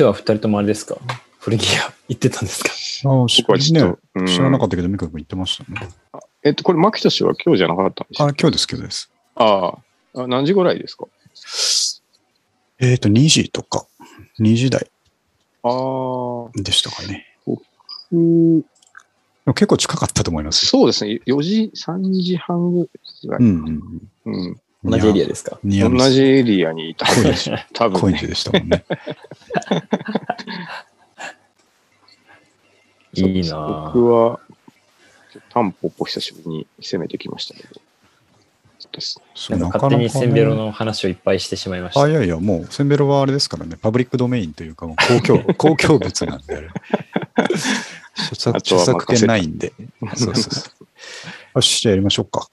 日は二人ともあれですか？古着屋行ってたんですか？ああ、し僕はちょっと、ね、うん知らなかったけど、ミカ君言ってましたね。えっと、これ、牧俊は今日じゃなかったんでしょあ、今日です、今日です。あああ、何時ぐらいですか？えっ、と、2時とか、2時台ああ、でしたかね。うんでも結構近かったと思いますよ。そうですね。4時、3時半ぐらい。うんうんうん。同じエリアですか？同じエリアにいた。多分、ね。コインズでしたもんね。いいなぁ僕は、タンポポ久しぶりに攻めてきましたけど。なんか勝手にセンベロの話をいっぱいしてしまいました。あ、いやいや、もう、センベロはあれですからね、パブリックドメインというか、もう公共、公共物なんで、あれ。著作著作権ないんで。そうそうそう。よし、じゃあやりましょうか。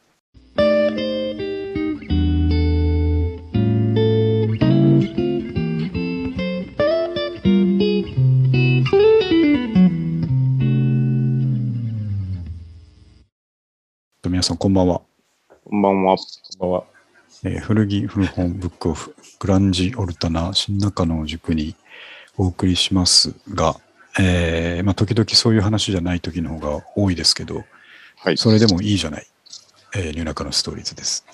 皆さん、こんばんは。こんばんは。こんばんは。えー古着古本ブックオフグランジオルタナ新中野塾にお送りしますが、えーまあ、時々そういう話じゃない時の方が多いですけど、はい。それでもいいじゃない、えー、ニューナカのストーリーズです。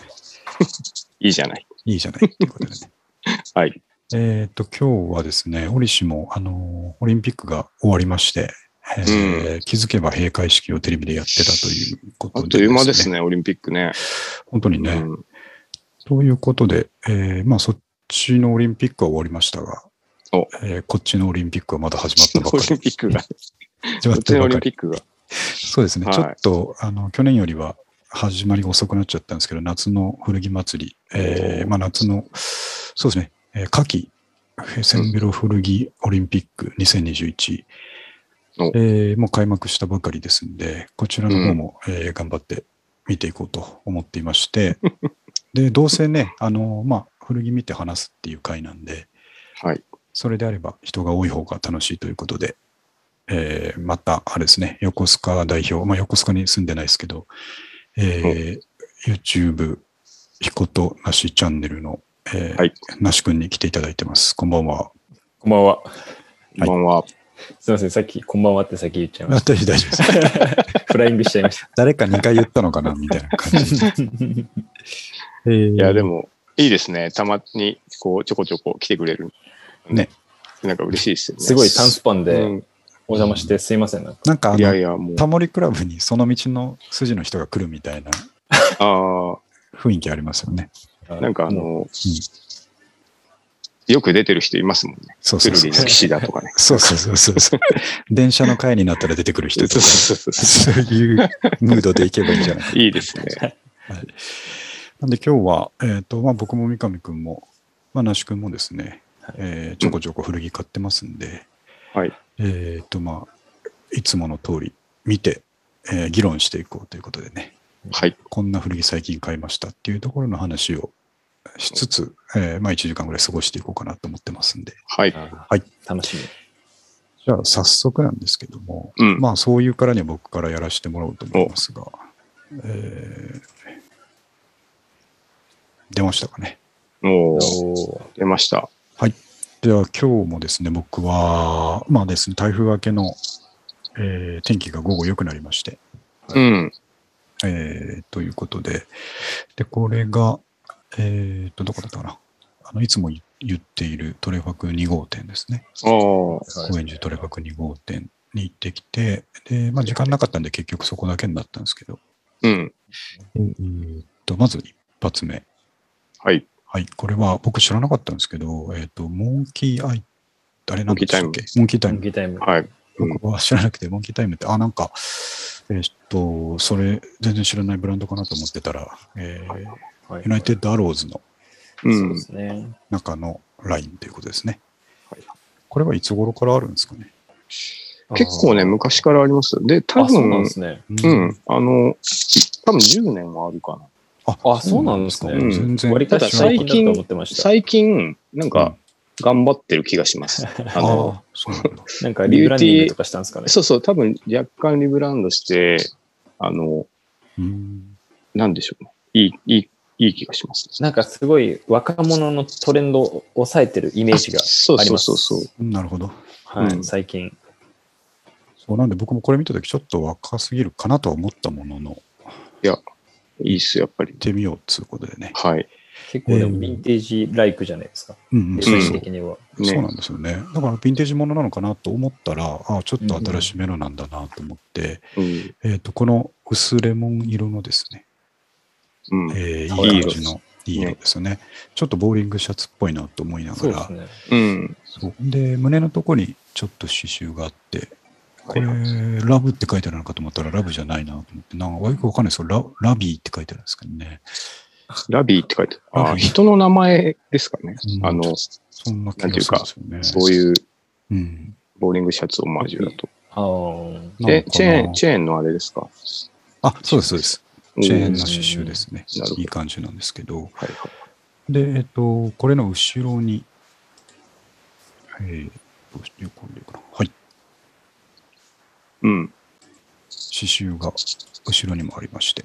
いいじゃない。いいじゃないっていうことでね。はい。えっと、今日はですね、折しも、あのーオリンピックが終わりまして、えー。気づけば閉会式をテレビでやってたということで、あっという間ですね、オリンピックね。本当にね。うん。ということで、えーまあそっちのオリンピックは終わりましたがお、えーこっちのオリンピックはまだ始まったばオリかり。ンピックが、始まこったばか。り。リンピックが。そうですね、はい。ちょっとあの去年よりは始まりが遅くなっちゃったんですけど、夏の古着祭り、えーまあ夏の、そうですね、えー夏季フェセンベロ古着オリンピック2021、おえーもう開幕したばかりですんで、こちらの方も、えー頑張って見ていこうと思っていまして、で、どうせね、あの、まあ、古着見て話すっていう回なんで、はい。それであれば人が多い方が楽しいということで、えーまた、あれですね、横須賀代表、まあ、横須賀に住んでないですけど、えー YouTube、ひことなしチャンネルの、えーはいなし君に来ていただいてます。こんばんは。こんばんは。こんばんは。すいません、さっき、こんばんはって先言っちゃいまし大丈夫です。た。フライングしちゃいました。誰か2回言ったのかなみたいな感じ。えーいや、でも、いいですね。たまに、こう、ちょこちょこ来てくれる。ね。なんか嬉しいですよね。すごい短スパンうでんお邪魔してすいません。なんかなんかあの、いやいや、もう、タモリクラブにその道の筋の人が来るみたいな あ雰囲気ありますよね。あ、なんかあもの、よく出てる人いますもんね。そうそうそう。の騎士だとかね。そうそうそうそうそう。電車の会になったら出てくる人とか、そうそうそうそういうムードでいけばいいんじゃないか。いいですね。なんで今日は、えっ、と、まあ僕も三上くんも、まあ那須くんもですね、えーちょこちょこ古着買ってますんで、はい。えっ、と、まあ、いつもの通り見て、えー議論していこうということでね、はい。こんな古着最近買いましたっていうところの話をしつつ、えーまあ1時間ぐらい過ごしていこうかなと思ってますんで、はい。あはい。楽しみ。じゃあ早速なんですけども、うん。まあそういうからには僕からやらせてもらおうと思いますが、えー出ましたかね。もう、おー出ました。では今日もですね、僕は、まあですね、台風明けの、えー天気が午後良くなりまして、うん。えーということで、で、これが、えーと、どこだったかな？あの、いつも言言っているトレファク2号店ですね。ああ、高円寺トレファク2号店に行ってきて、で、まあ時間なかったんで結局そこだけになったんですけど、うん。えーと、まず一発目。はい。はい、これは僕知らなかったんですけど、えっ、と、モンキーアイ、あれなんでしたっけモンキータイム。ギターム。はい。うん僕は知らなくて、モンキータイムって、あ、なんか、えっ、と、それ、全然知らないブランドかなと思ってたら、えーはいユナイテッドアローズのうんそうで。すね。中のラインということですね。はいこれはいつ頃からあるんですかね？結構ね、昔からあります。で、多あー、そうなん分で、すね。うん。あの、多分10年はあるかな。ああそうなんですねうん全然。割り方最近だと思ってました。最近、なんか、頑張ってる気がします。あの、あそうなんだ。なんかリブランディングとかしたんですかね？そうそう、多分若干リブランドして、あの、うんなんでしょうね。いい、いい、いい気がします。なんかすごい若者のトレンドを抑えてるイメージがそうそうあります。そうそう。なるほど。はい、うん最近。そうなんで僕もこれ見たときちょっと若すぎるかなとは思ったものの、行っいいっすよ、やっぱり。てみようっつうことでね。はい。結構でもヴィンテージライクじゃないですか。うんうん、的には。ねそうなんですよね。だからヴィンテージものなのかなと思ったら、ああ、ちょっと新しめのなんだなと思って、うん。えっ、と、この薄レモン色のですね、うん。えーいい感じのいい色ですよね。ちょっとボーリングシャツっぽいなと思いながら、そうですね。うん。そうで、胸のとこにちょっと刺繍があって、これ、はいラブって書いてあるのかと思ったらラブじゃないなと思って、なんかよくわかんないですけど、ララビーって書いてあるんですけどね。ラビーって書いてある。あ人の名前ですかね。うんあの、そんな気がするんですよね。そういううん。ボーリングシャツオマージュだと。あチェーン、ン。チェーンのあれですか？あ、そうです、そうです。チェーンのは刺繍ですねいい感じなんですけど。いはい。で、えっと、これの後ろに、えー、どうしてこれかな。はい。うん。刺繍が後ろにもありまして。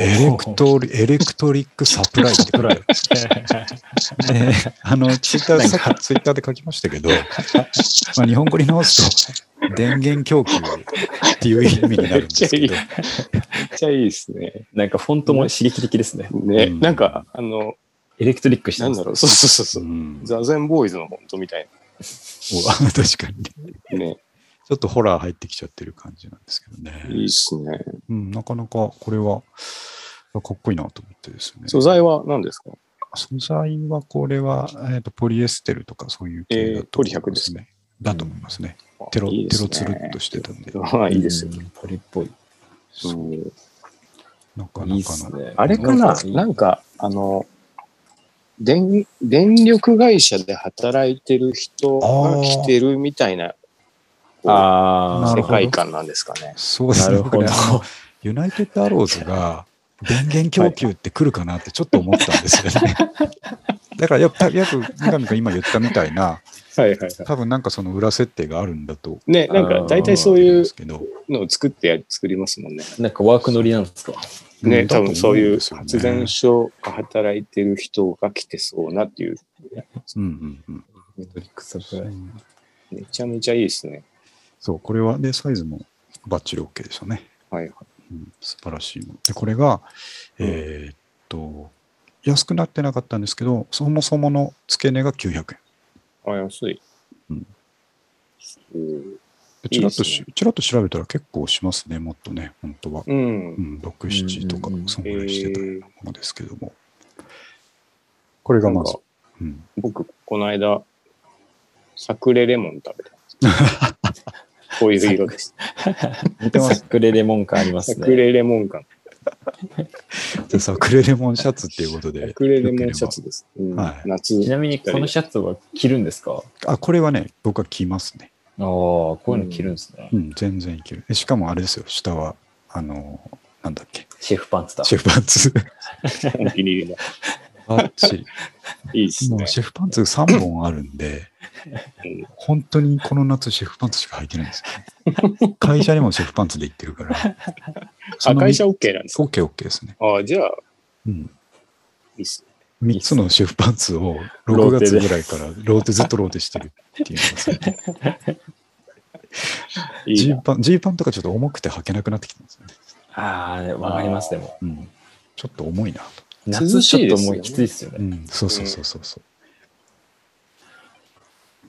エレクトリ、 electric supply って。ねあの、ツイッターで、さっきツイッターで書きましたけど、まあ、日本語に直すと、電源供給っていう意味になるんですけど。めっ、めっちゃいいですね。なんかフォントも刺激的ですね。ね、うん。なんか、あの、エレクトリックしてます。なんだろう、そうそうそうそう。う。ん、ザゼンボーイズの本当みたいお確かに。ね。ちょっとホラー入ってきちゃってる感じなんですけどね。いいっすね。うん、なかなかこれはかっこいいなと思ってですね。素材は何ですか？素材はこれは、えーとポリエステルとかそういう系だとえーポリ100思いまですね。だと思いますね。テロ、いいねテロつるっとしてたんで、ああ、いいですよ。うんポリっぽい。そううんなかなかの。いいっすね。あれかな？なんか、あの、電、電力会社で働いてる人が来てるみたいな、こうああ、なるほど世界観なんですかね。そうですね。ユナイテッドアローズが電源供給って来るかなってちょっと思ったんですよね。だからやっぱ、約三上が今言ったみたいな、はいはいは多分なんかその裏設定があるんだとい。ね、なんか大体そういうのを作ってや作りますもんね。なんかワーク乗りなんですかね、うん多分そういう発電所が働いてる人が来てそうなっていう。うんうんうん。めちゃめちゃいいですね。そう、これは、で、サイズもバッチリ OK でしたね。はいはい。うん、素晴らしいもの。で、これが、えーっと、安くなってなかったんですけど、そもそもの付け値が900円。あ、安い。うんうん。でちらっとしちらっと調べたら結構しますね、もっとね、本当は。うんう。ん、6、7とかそんぐらいしてたようなものですけども。これがまずうん、僕、この間、サクレレモン食べたんです。こういう色です。似てますサクレレモン感ありますね。サクレレモン感。でさ、クレレモンシャツっていうことで。サクレレモンシャツです。うんはい夏。ちなみにこのシャツは着るんですか？ああ、これはね、僕は着ますね。あ、こういうの着るんですね。うん、全然いける。でしかもあれですよ、下は、あの、なんだっけ、シェフパンツだ。シェフパンツ。お気に入りの。バッチリ。いいですねもう。シェフパンツ3本あるんで、う ん本当にこの夏シェフパンツしか履いてないんですよ、ね。会社にもシェフパンツで行ってるから。あ、会社 OK なんですか OK、OK ですね。あじゃあ、うん。いいっす3つのシェフパンツを6ローテで月ぐらいからローテずっとローテしてるっていうの。ジーパン、ジーパンとかちょっと重くて履けなくなってきたんですよね。ああ、わかります、でも。うん。ちょっと重いなと。夏ちょっともうきついですよね。うん、そうそうそうそうそう。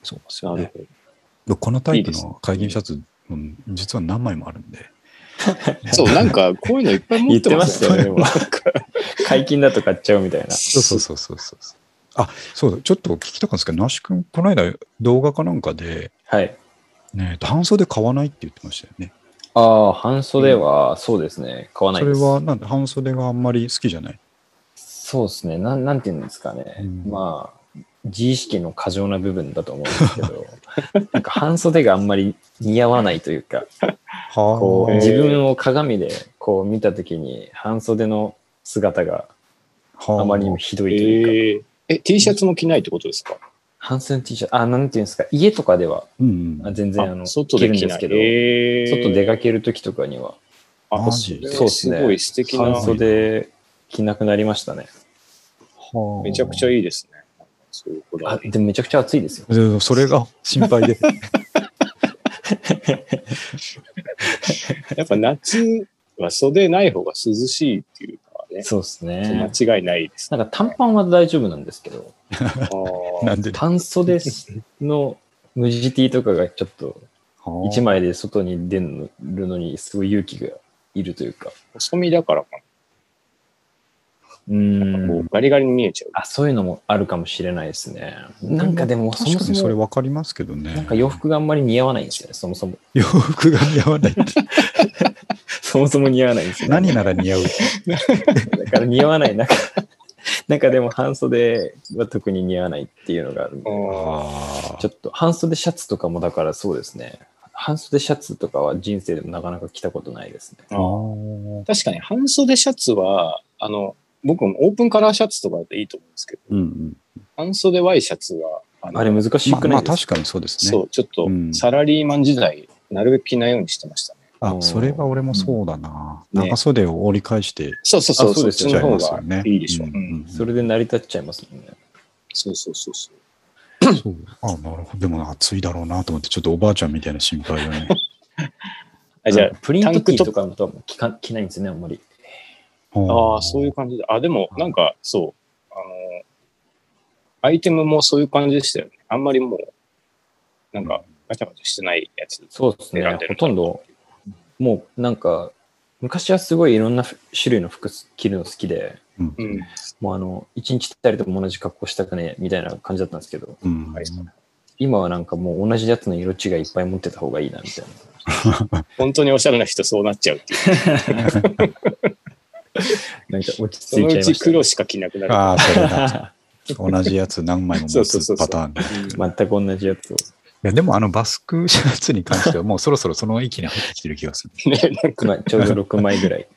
そうですよね。なるほど。でこのタイプの会議シャツ、うん実は何枚もあるんで。そう、なんか、こういうのいっぱい持っ言っててまますしたよね。解禁だと買っちゃうみたいな。そうそうそうそうそう。あ、そうだ、ちょっと聞きたかったんですけど、那須君、この間動画かなんかで、はい。ね、半袖買わないって言ってましたよね。ああ、半袖はそうですね。買わないです。それは、なんで半袖があんまり好きじゃないそうですね。なん、なんて言うんですかね。うん。まあ、自意識の過剰な部分だと思うんですけど、なんか半袖があんまり似合わないというか、こう、自分を鏡でこう見たときに、半袖の姿がはあ。まりにもひどいというか、えー、え、T シャツも着ないってことですか？半袖 T シャツ、あ、なんていうんですか、家とかではうんあ全然あの、外着で着ない。るんですけど、えー。外出かけるときとかには、あそれそうっすねすごい素敵な。半袖着着なくなりましたね。めちゃくちゃいいいですね。そういうこだわあ、りでもめちゃくちゃ暑いですよ。い。それが心配で。やっぱ夏は袖ない方が涼しいっていうのはね、そうですね。間違いないです。なんか短パンは大丈夫なんですけど、なんで？半袖の無地 T とかがちょっと一枚。枚で外に出るのにすごい勇気がいるというか。細身だからかうんう。ガリガリに見えちゃう。あ、そういうのもあるかもしれないですね。なんかでも、そ確かにそれもそも、わかりますけどね。なんか洋服があんまり似合わないんですよね、そもそも。洋服が似合わないって。そもそも似合わないんですよ、ね。何なら似合う。だから似合わない。なんか、なんかでも半袖は特に似合わないっていうのがあるんで。ああちょっと半袖シャツとかもだからそうですね。半袖シャツとかは人生でもなかなか着たことないですね。確かに半袖シャツは、あの、僕もオープンカラーシャツとかでいいと思うんですけど、うんうん。半袖ワイシャツは、あれ難しまあくないですか、まあ確かにそうですね。そう、ちょっとうんサラリーマン時代、なるべく着ないようにしてましたね。あ、それは俺もそうだな。うんね長袖を折り返してそうそうそう、あそうですよそっちの方がいいいでしょう。うんうんそれで成り立っちゃいますもんね。そうそうそうそう。そう。あ、なるほど。でも暑いだろうなと思って、ちょっとおばあちゃんみたいな心配がね。あじゃプリントーとかも着か着ないんですよね、あんまり。ああ、そういう感じで。あ、でも、なんか、そう。あの、アイテムもそういう感じでしたよね。あんまりもう、なんか、ガチャガチャしてないやつ。そうですねほとんど、もうなんか、昔はすごいいろんな種類の服着るの好きで、うん。うん。もうあの、一日たりとも同じ格好したくねみたいな感じだったんですけど、うん。はい今はなんかもう同じやつの色違いいっぱい持ってた方がいいなみたいな。本当におしゃれな人そうなっちゃうっていう。なんか落ちそのうち着いちゃいました、黒しか着なくなる。ああ、それだ。同じやつ何枚も持そうそうそうそうつパターン全く同じやつを。いや、でもあのバスクシャツに関してはもうそろそろその域に入ってきてる気がする。ね、なんか、まあちょうど6枚ぐらい。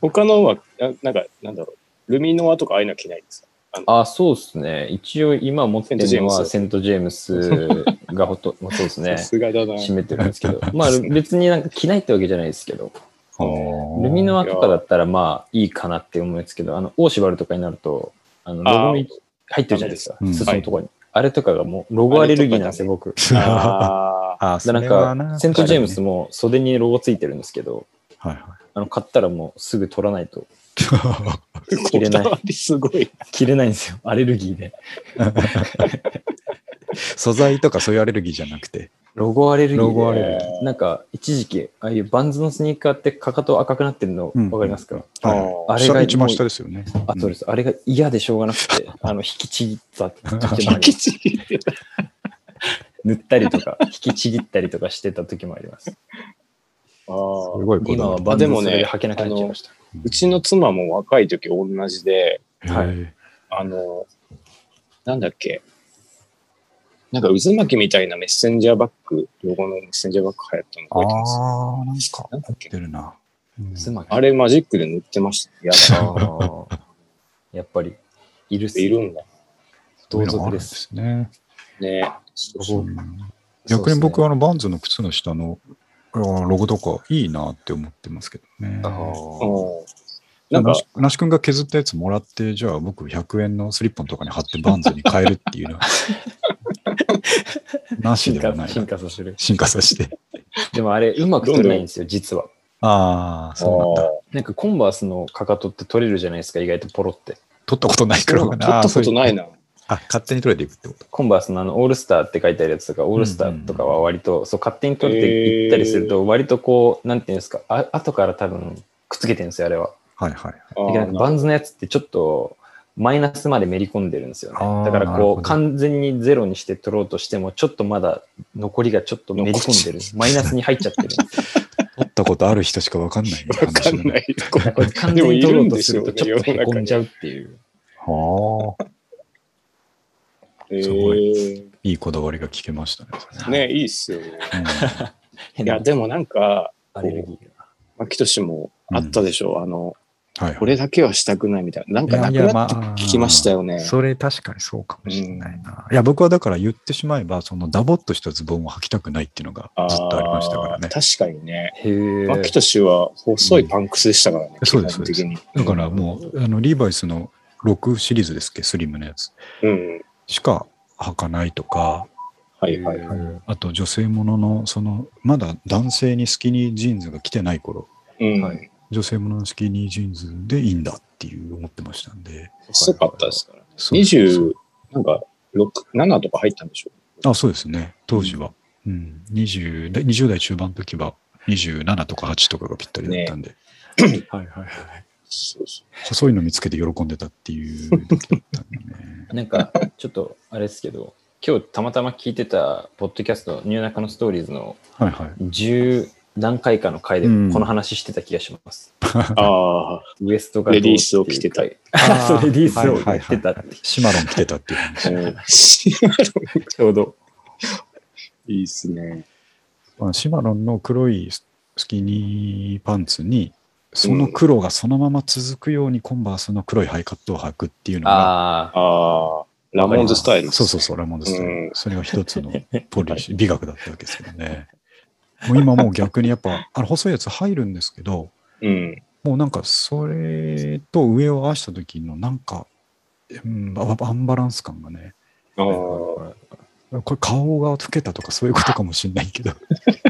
他のは、ななんか、なんだろう。ルミノアとかああいうのは着ないんですか？あ、そうですね。一応今持ってるのはセント・ジェームスがほと、まあそうですねさ。すがだな。占めてるんですけど。まあ別になんか着ないってわけじゃないですけど。ルミノアアとかだったらまあいいかなって思うんですけど、あの、オーシバルとかになると、あの、ロゴに入ってるじゃないですかう。ん裾のところに。あれとかがもうロゴアレルギーなんですよ、僕。ああ。なんか、セント・ジェームス確も袖にロゴついてるんですけど、かにはいあの、買ったらもうすぐ取らないとはい。着れないすごい。着れないんですよ。アレルギーで。素材とかそういうアレルギーじゃなくて。ロゴアレルギーで。ロゴアレルギーなんか、一時期、ああいうバンズのスニーカーってかかと赤くなってるのうんわかりますか、はいあれが下一番下ですよね。あ、そうです。あれが嫌でしょうがなくて、あの、引きちぎった時もありまきす。ちぎってた塗ったりとか、引きちぎったりとかしてた時もあります。あーすごい。今はバンズでもねそれで履けなくなっちゃいました。うちの妻も若い時同じで、はいへあの、なんだっけ？なんか渦巻きみたいなメッセンジャーバッグ、ロゴのメッセンジャーバッグ流行ったのー覚えてます？ああ、なんかなんだっけ？出るな。うんあれマジックで塗ってました。やだやっぱり、いるっすいるんだ。そういうの同族で。があるんですすね。ね。そうそううん逆に僕はあのバンズの靴の下のあロゴとかいいなって思ってますけどね。あーうんなんかなし、なし君が削ったやつもらって、じゃあ僕100円のスリッポンとかに貼ってバンズに変えるっていうのは、なし進化、でもないな。進化させる。進化させて。でもあれ、うまく取れないんですよ、実は。ああ、そうなんだ。なんかコンバースのかかとって取れるじゃないですか、意外とポロって。取ったことないから撮ったことないな。あ、勝手に取れていくってこと？コンバースのあの、オールスターって書いてあるやつとか、オールスターとかは割と、そう、勝手に取れていったりすると、割とこう、なんていうんですか、あ後から多分、くっつけてるんですよ、あれは。はいはい。バンズのやつってちょっと、マイナスまでめり込んでるんですよね。だからこう、完全にゼロにして取ろうとしても、ちょっとまだ残りがちょっとめり込んでる。マイナスに入っちゃってる。取ったことある人しかわかんないわかんない。これ完全に取ろうとするとちょっとへこんじゃゃうっていう。はあ。うすごい。いいこだわりが聞けましたね。ね、いいっすよ いや、でもなんか、アレルギーが。牧俊もあったでしょう。あの、はい、これだけはしたくないみたいな。なんかなくなって聞きましたよね。それ確かにそうかもしれないな。いや、僕はだから言ってしまえば、そのダボっとしたズボンを履きたくないっていうのがずっとありましたからね。確かにね。マキトシは細いパンクスでしたからね。うん、そうです、そうです。だからもう、あの、リーバイスの6シリーズですっけ、スリムのやつ。うん。しか履かないとか、はいはいはい。あと女性ものの、その、まだ男性にスキニージーンズが来てない頃、うん、はい女性もののスキニージーンズでいいんだっていう思ってましたんで。細かったですから。20、なんか、6、7とか入ったんでしょうあ、そうですね。当時は。うん。20, 20代中盤の時は27とか8とかがぴったりだったんで。ね、はいはいはい。そうそう細いの見つけて喜んでたっていう時だったんでね。なんか、ちょっとあれですけど、今日たまたま聞いてたポッドキャスト、ニューナカのストーリーズのはいはい。10何回かの回でこの話してた気がします。ああ。ウエストがレディースを着てた。あそう、レディースを着てたって。シマロン着てたっていう話。シマロン。ちょうど。いいっすね。まあ、シマロンの黒いスキニーパンツに、その黒がそのまま続くようにコンバースの黒いハイカットを履くっていうのが、ああ。ああ。ラモンズスタイル。そうそうそう、ラモンズスタイル。うんそれが一つのポリシー、美学だったわけですけどね。もう今もう逆にやっぱ、あの細いやつ入るんですけど、うん。もうなんかそれと上を合わせた時のなんか、うん、アンバランス感がね、ああ。これ顔が老けたとかそういうことかもしれないけど、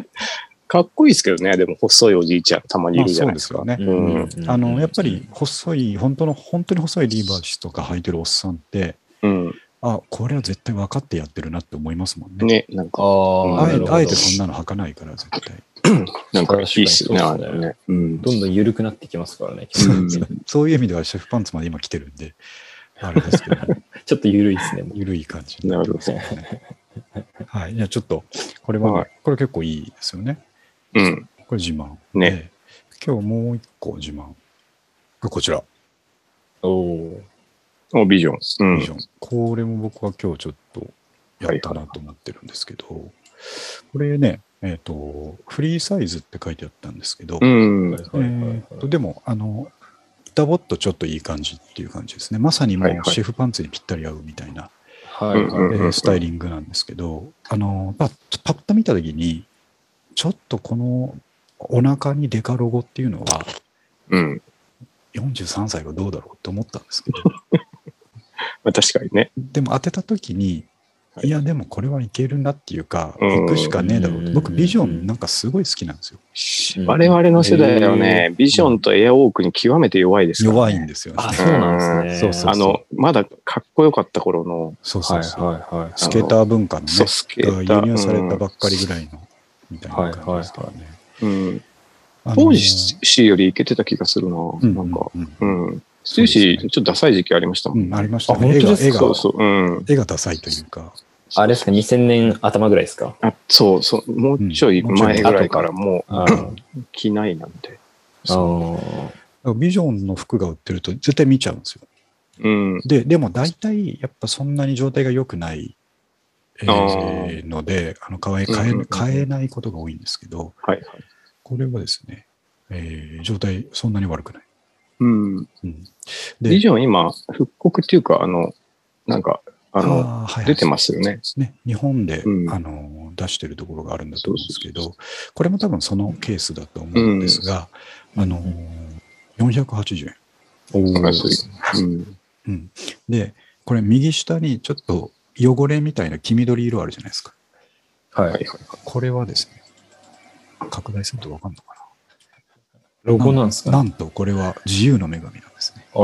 かっこいいですけどね。でも細いおじいちゃんたまにいまあるじゃないですか。そうですよね。うんあの、やっぱり、細い、本当の、本当に細いリーバーシとか履いてるおっさんって、うん。あ、これは絶対分かってやってるなって思いますもんね。ね、なんか、ああ。あえあえてそんなの履かないから、絶対。なんかいいっすね。ねれね。うん。どんどん緩くなってきますからね。うんそういう意味では、シェフパンツまで今来てるんで、あれですけど、ちょっと緩いですね。ゆるい感じになってますね。な はい。じゃあちょっと、これは、はいこれ結構いいですよね。うん。これ自慢。ねで。今日もう一個自慢。こちら、おお。お、ビジョン。うんビジ。ョン。これも僕は今日ちょっとやったなと思ってるんですけど、これね、えっ、と、フリーサイズって書いてあったんですけど、でも、あの、ダボっとちょっといい感じっていう感じですね。まさにもはいはいうシェフパンツにぴったり合うみたいな、はいはい。うんえースタイリングなんですけど、あの、パッパッと見たときに、ちょっとこのお腹にデカロゴっていうのは、うん。43歳はどうだろうって思ったんですけど、まあ確かにね。でも当てたときに、はいいや、でもこれはいけるなっていうか、うん行くしかねえだろうと。うん僕、ビジョンなんかすごい好きなんですよ。うん我々の世代はへね、ビジョンとエアウォークに極めて弱いですからね弱いんですよね。あ、そうなんですね。そうそうあの、まだかっこよかった頃の、そうそうそう。はいはいはい。スケーター文化のね、そうスケーター輸入されたばっかりぐらいの、みたいな感じですからね。うん。あの当時よりいけてた気がするな。うんなんか、うんううんん。ステューシー、ちょっとダサい時期ありましたもん。うん、ありましたあね。絵が、本当ですか？絵が、そうそう。うん。絵がダサいというか、あれですか、2000年頭ぐらいですか？あ、そうそう。もうちょいうんもうちょい前ぐらいからもあう着ないなんて。あそうビジョンの服が売ってると絶対見ちゃうんですよ。うん。で、でも大体、やっぱそんなに状態が良くない、えあーので、あの買え買えうんうんうん買えないことが多いんですけど、はいはい。これはですね、えー状態そんなに悪くない。うん。うん、ビジョン今、復刻っていうか、あの、なんか、あの、あーはいはい出てますよね。ね、日本で、うんあの出してるところがあるんだと思うんですけど、これも多分そのケースだと思うんですが、あの480円、おお。あそううん。うん。で、これ右下にちょっと汚れみたいな黄緑色あるじゃないですか。はい。これはですね、拡大するとわかんのかロゴなんですな。かなんとこれは自由の女神なんですね。ああ。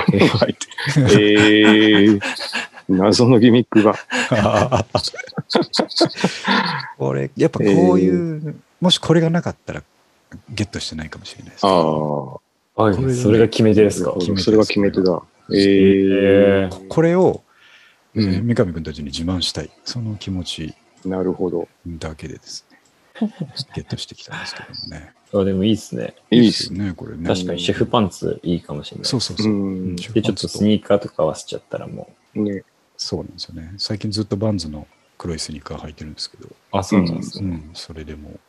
はい。えー、謎のギミックが。これ、やっぱこういう、もしこれがなかったらゲットしてないかもしれないです。ああ。はいこれそれが決め手ですか？それが決め手だ。ええー、これを、えーうん三上君たちに自慢したい。その気持ちなるほど。だけでですね、ゲットしてきたんですけどもね。あでもいいですね。いいっすよね、これね。確かにシェフパンツいいかもしれない。そうそうそう。うんで、ちょっとスニーカーとか合わせちゃったらもね。そうなんですよね。最近ずっとバンズの黒いスニーカー履いてるんですけど、う。あ、そうなんですね。うん、それでも、うん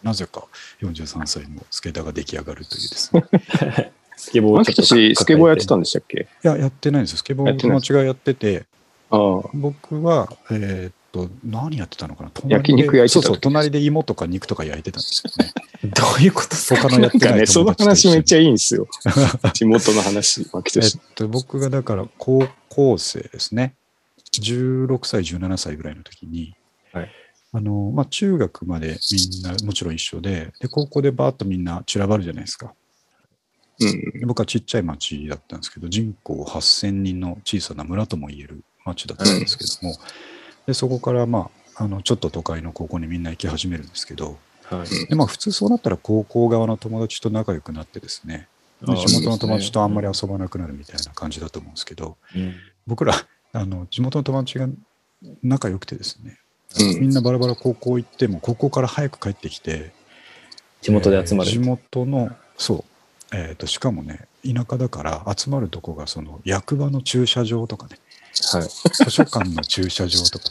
なぜか43歳のスケーターが出来上がるというですね。スケボーをマキトシ、スケボーやってたんでしたっけ？いや、やってないんですよ。スケボーやってない友達がやってて、ああ。僕は、えーっと、何やってたのかな？焼肉焼いてたそうそう、時隣で芋とか肉とか焼いてたんですよね。どういうこと他のやってないね、その話めっちゃいいんですよ。地元の話、えっシ。と、僕がだから高校生ですね。16歳、17歳ぐらいの時に、はいあの、まあ、中学までみんなもちろん一緒で、で、高校でバーッとみんな散らばるじゃないですか。うん。で僕はちっちゃい町だったんですけど、人口8000人の小さな村とも言える町だったんですけども、でそこから、まあ、あのちょっと都会の高校にみんな行き始めるんですけど、はい。でまあ、普通そうなったら高校側の友達と仲良くなってですね、地元の友達とあんまり遊ばなくなるみたいな感じだと思うんですけど、うん。僕らあの地元の友達が仲良くてですね、うん。みんなバラバラ高校行っても高校から早く帰ってきて地元で集まる。えー。地元のそう、えー、としかもね田舎だから集まるとこがその役場の駐車場とかねはい。図書館の駐車場とか。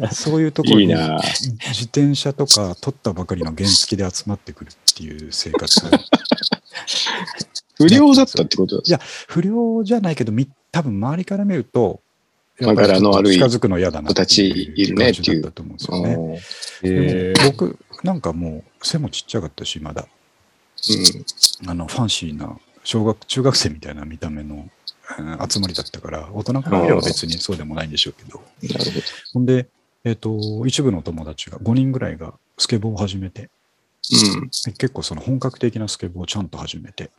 ねそういうところに自転車とか取ったばかりの原付で集まってくるっていう生活。不良だったってこと？だいや不良じゃないけどみ多分周りから見るとまあ柄の悪い近づくの嫌だな子たちいるねっていう。感じだったと思うんですよね。うんえでも僕なんかもう背もちっちゃかったしまだ。あのファンシーな小学中学生みたいな見た目のうん集まりだったから大人から見れば別にそうでもないんでしょうけどなるほど。ほんで、えっと一部の友達が5人ぐらいがスケボーを始めてうん。結構その本格的なスケボーをちゃんと始めて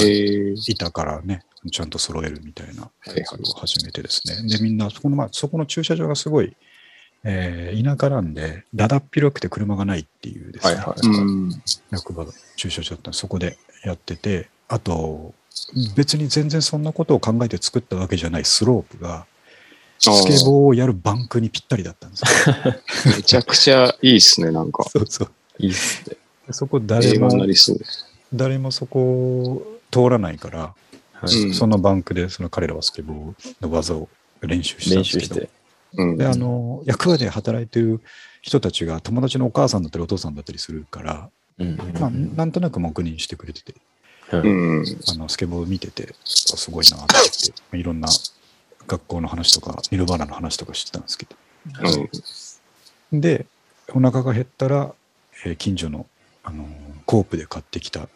えー、板からねちゃんと揃えるみたいなはいはいやつを始めてですねでみんなそこの,、まあ、そこの駐車場がすごい、えー田舎なんでだだっ広くて車がないっていうですね、はいはい。うん。役場駐車場だったんでそこでやっててあと別に全然そんなことを考えて作ったわけじゃないスロープがスケボーをやるバンクにぴったりだったんですよ。めちゃくちゃいいっすね、なんか。そうそういいっすね。そこ誰も。誰もそこ通らないから、はいうんそのバンクでその彼らはスケボーの技を練習したん練ですけど習して。うん。であの役場で働いてる人たちが友達のお母さんだったりお父さんだったりするから、うんまあ、なんとなく黙認してくれててはいうん。あのスケボー見ててあすごいなって言っていろんな学校の話とかニルバーナの話とかしてたんですけどうん。でお腹が減ったら、えー近所の、あのーコープで買ってきた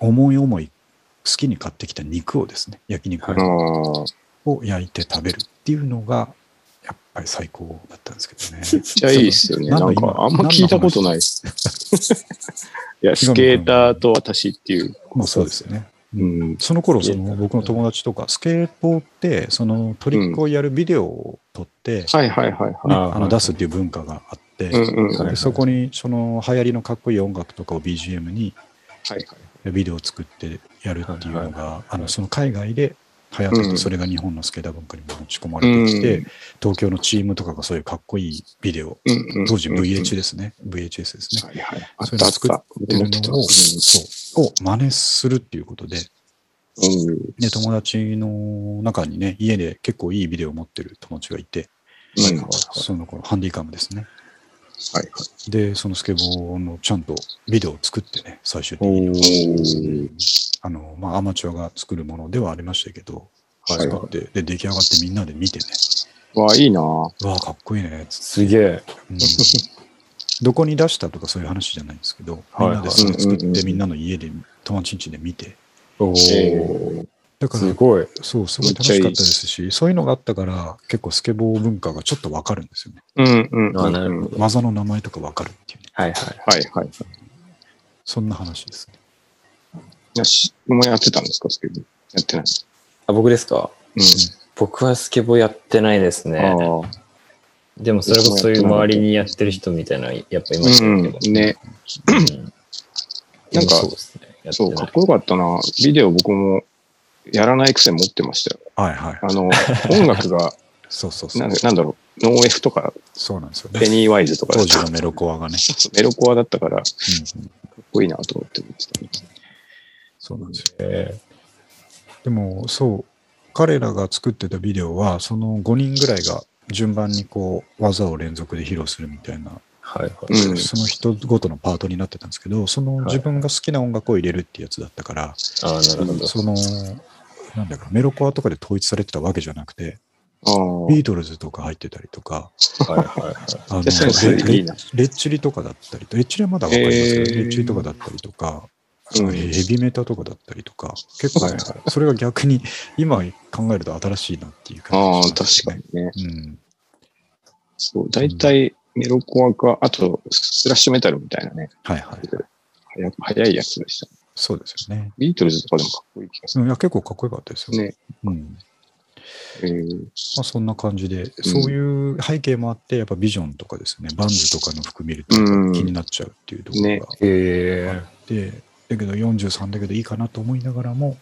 思い思い好きに買ってきた肉をですね焼肉。を焼いて食べるっていうのがやっぱり最高だったんですけどね。めっちゃいいっすよね。ななんんかあんま聞いたことないっす。いや、スケーターと私っていう。もうそうですよね。うん。その頃その僕の友達とかスケートってそのトリックをやるビデオを撮って、はいはいはいねはあの出すっていう文化があって、そこにその流行りのかっこいい音楽とかを BGM にはい。ビデオを作ってやるっていうのが、はいあのその海外で流行ってそれが日本のスケーター文化にも持ち込まれてきて、うん東京のチームとかがそういうかっこいいビデオ、うんうん当時 VH ですね、VHS ですね。はいはい。そういうのを作ってる。のを、そう、を真似するっていうことで、うん。で、友達の中にね、家で結構いいビデオを持ってる友達がいて、その頃、ハンディカムですね。はい。で、そのスケボーのちゃんとビデオを作ってね、最終的に。あの、まあ、アマチュアが作るものではありましたけど、はい使って、で、出来上がってみんなで見てね、わあ、いいな。わあ、かっこいいね、すげえ。うん。どこに出したとかそういう話じゃないんですけど、みんはい。なでそれ作って、うんうんうんみんなの家で、友達ん家で見て、おえーーだからす、ごい。そう、すごい楽しかったですし、そういうのがあったから、結構スケボー文化がちょっとわかるんですよね。うんうん。あなるほど技の名前とかわかるっていうね。はいはい。はいはい。そんな話ですね。よし、もやってたんですか、スケボー？やってない。あ、僕ですか？うん。僕はスケボーやってないですね。ああ。でもそれこそそういう周りにやってる人みたいな、やっぱいましたうんけど。ね。うんなんかそうかっこよかったな。ビデオ僕もやらないくせに持ってましたよ。はいはい。あの、音楽が、そうそうそうなん。でなんだろう、ノーエフとか、そうなんですよペね。ニーワイズとか当時のメロコアがね。メロコアだったから、かっうんうんこいいなと思って見てたんです。そうなんですよ。えでも、そう、彼らが作ってたビデオは、その5人ぐらいが順番にこう、技を連続で披露するみたいなはいはい。うんその人ごとのパートになってたんですけど、その自分が好きな音楽を入れるってやつだったから、ああ、なるほど。その、なんだかメロコアとかで統一されてたわけじゃなくて、ああ。ビートルズとか入ってたりとか、はいはいはい。あレッチリとかだったりと、レッチリはまだわかりますけど、えーレッチリとかだったりとか、うんヘビメタとかだったりとか、結構、はいはそれが逆に今考えると新しいなっていうああ、感じ確しまかにね。うん。そう、大体メロコアか、あとスラッシュメタルみたいなね、はいはい。早早いやつでした。そうですよね。ビートルズとかでもかっこいい気がすうんいや結構かっこよかったですよ。る。ね。うん。えーまあ、そんな感じで、そういう背景もあって、やっぱビジョンとかですね、バンズとかの服見るとうん気になっちゃうっていうところがねあっへえ。て、だけど43だけどいいかなと思いながらも、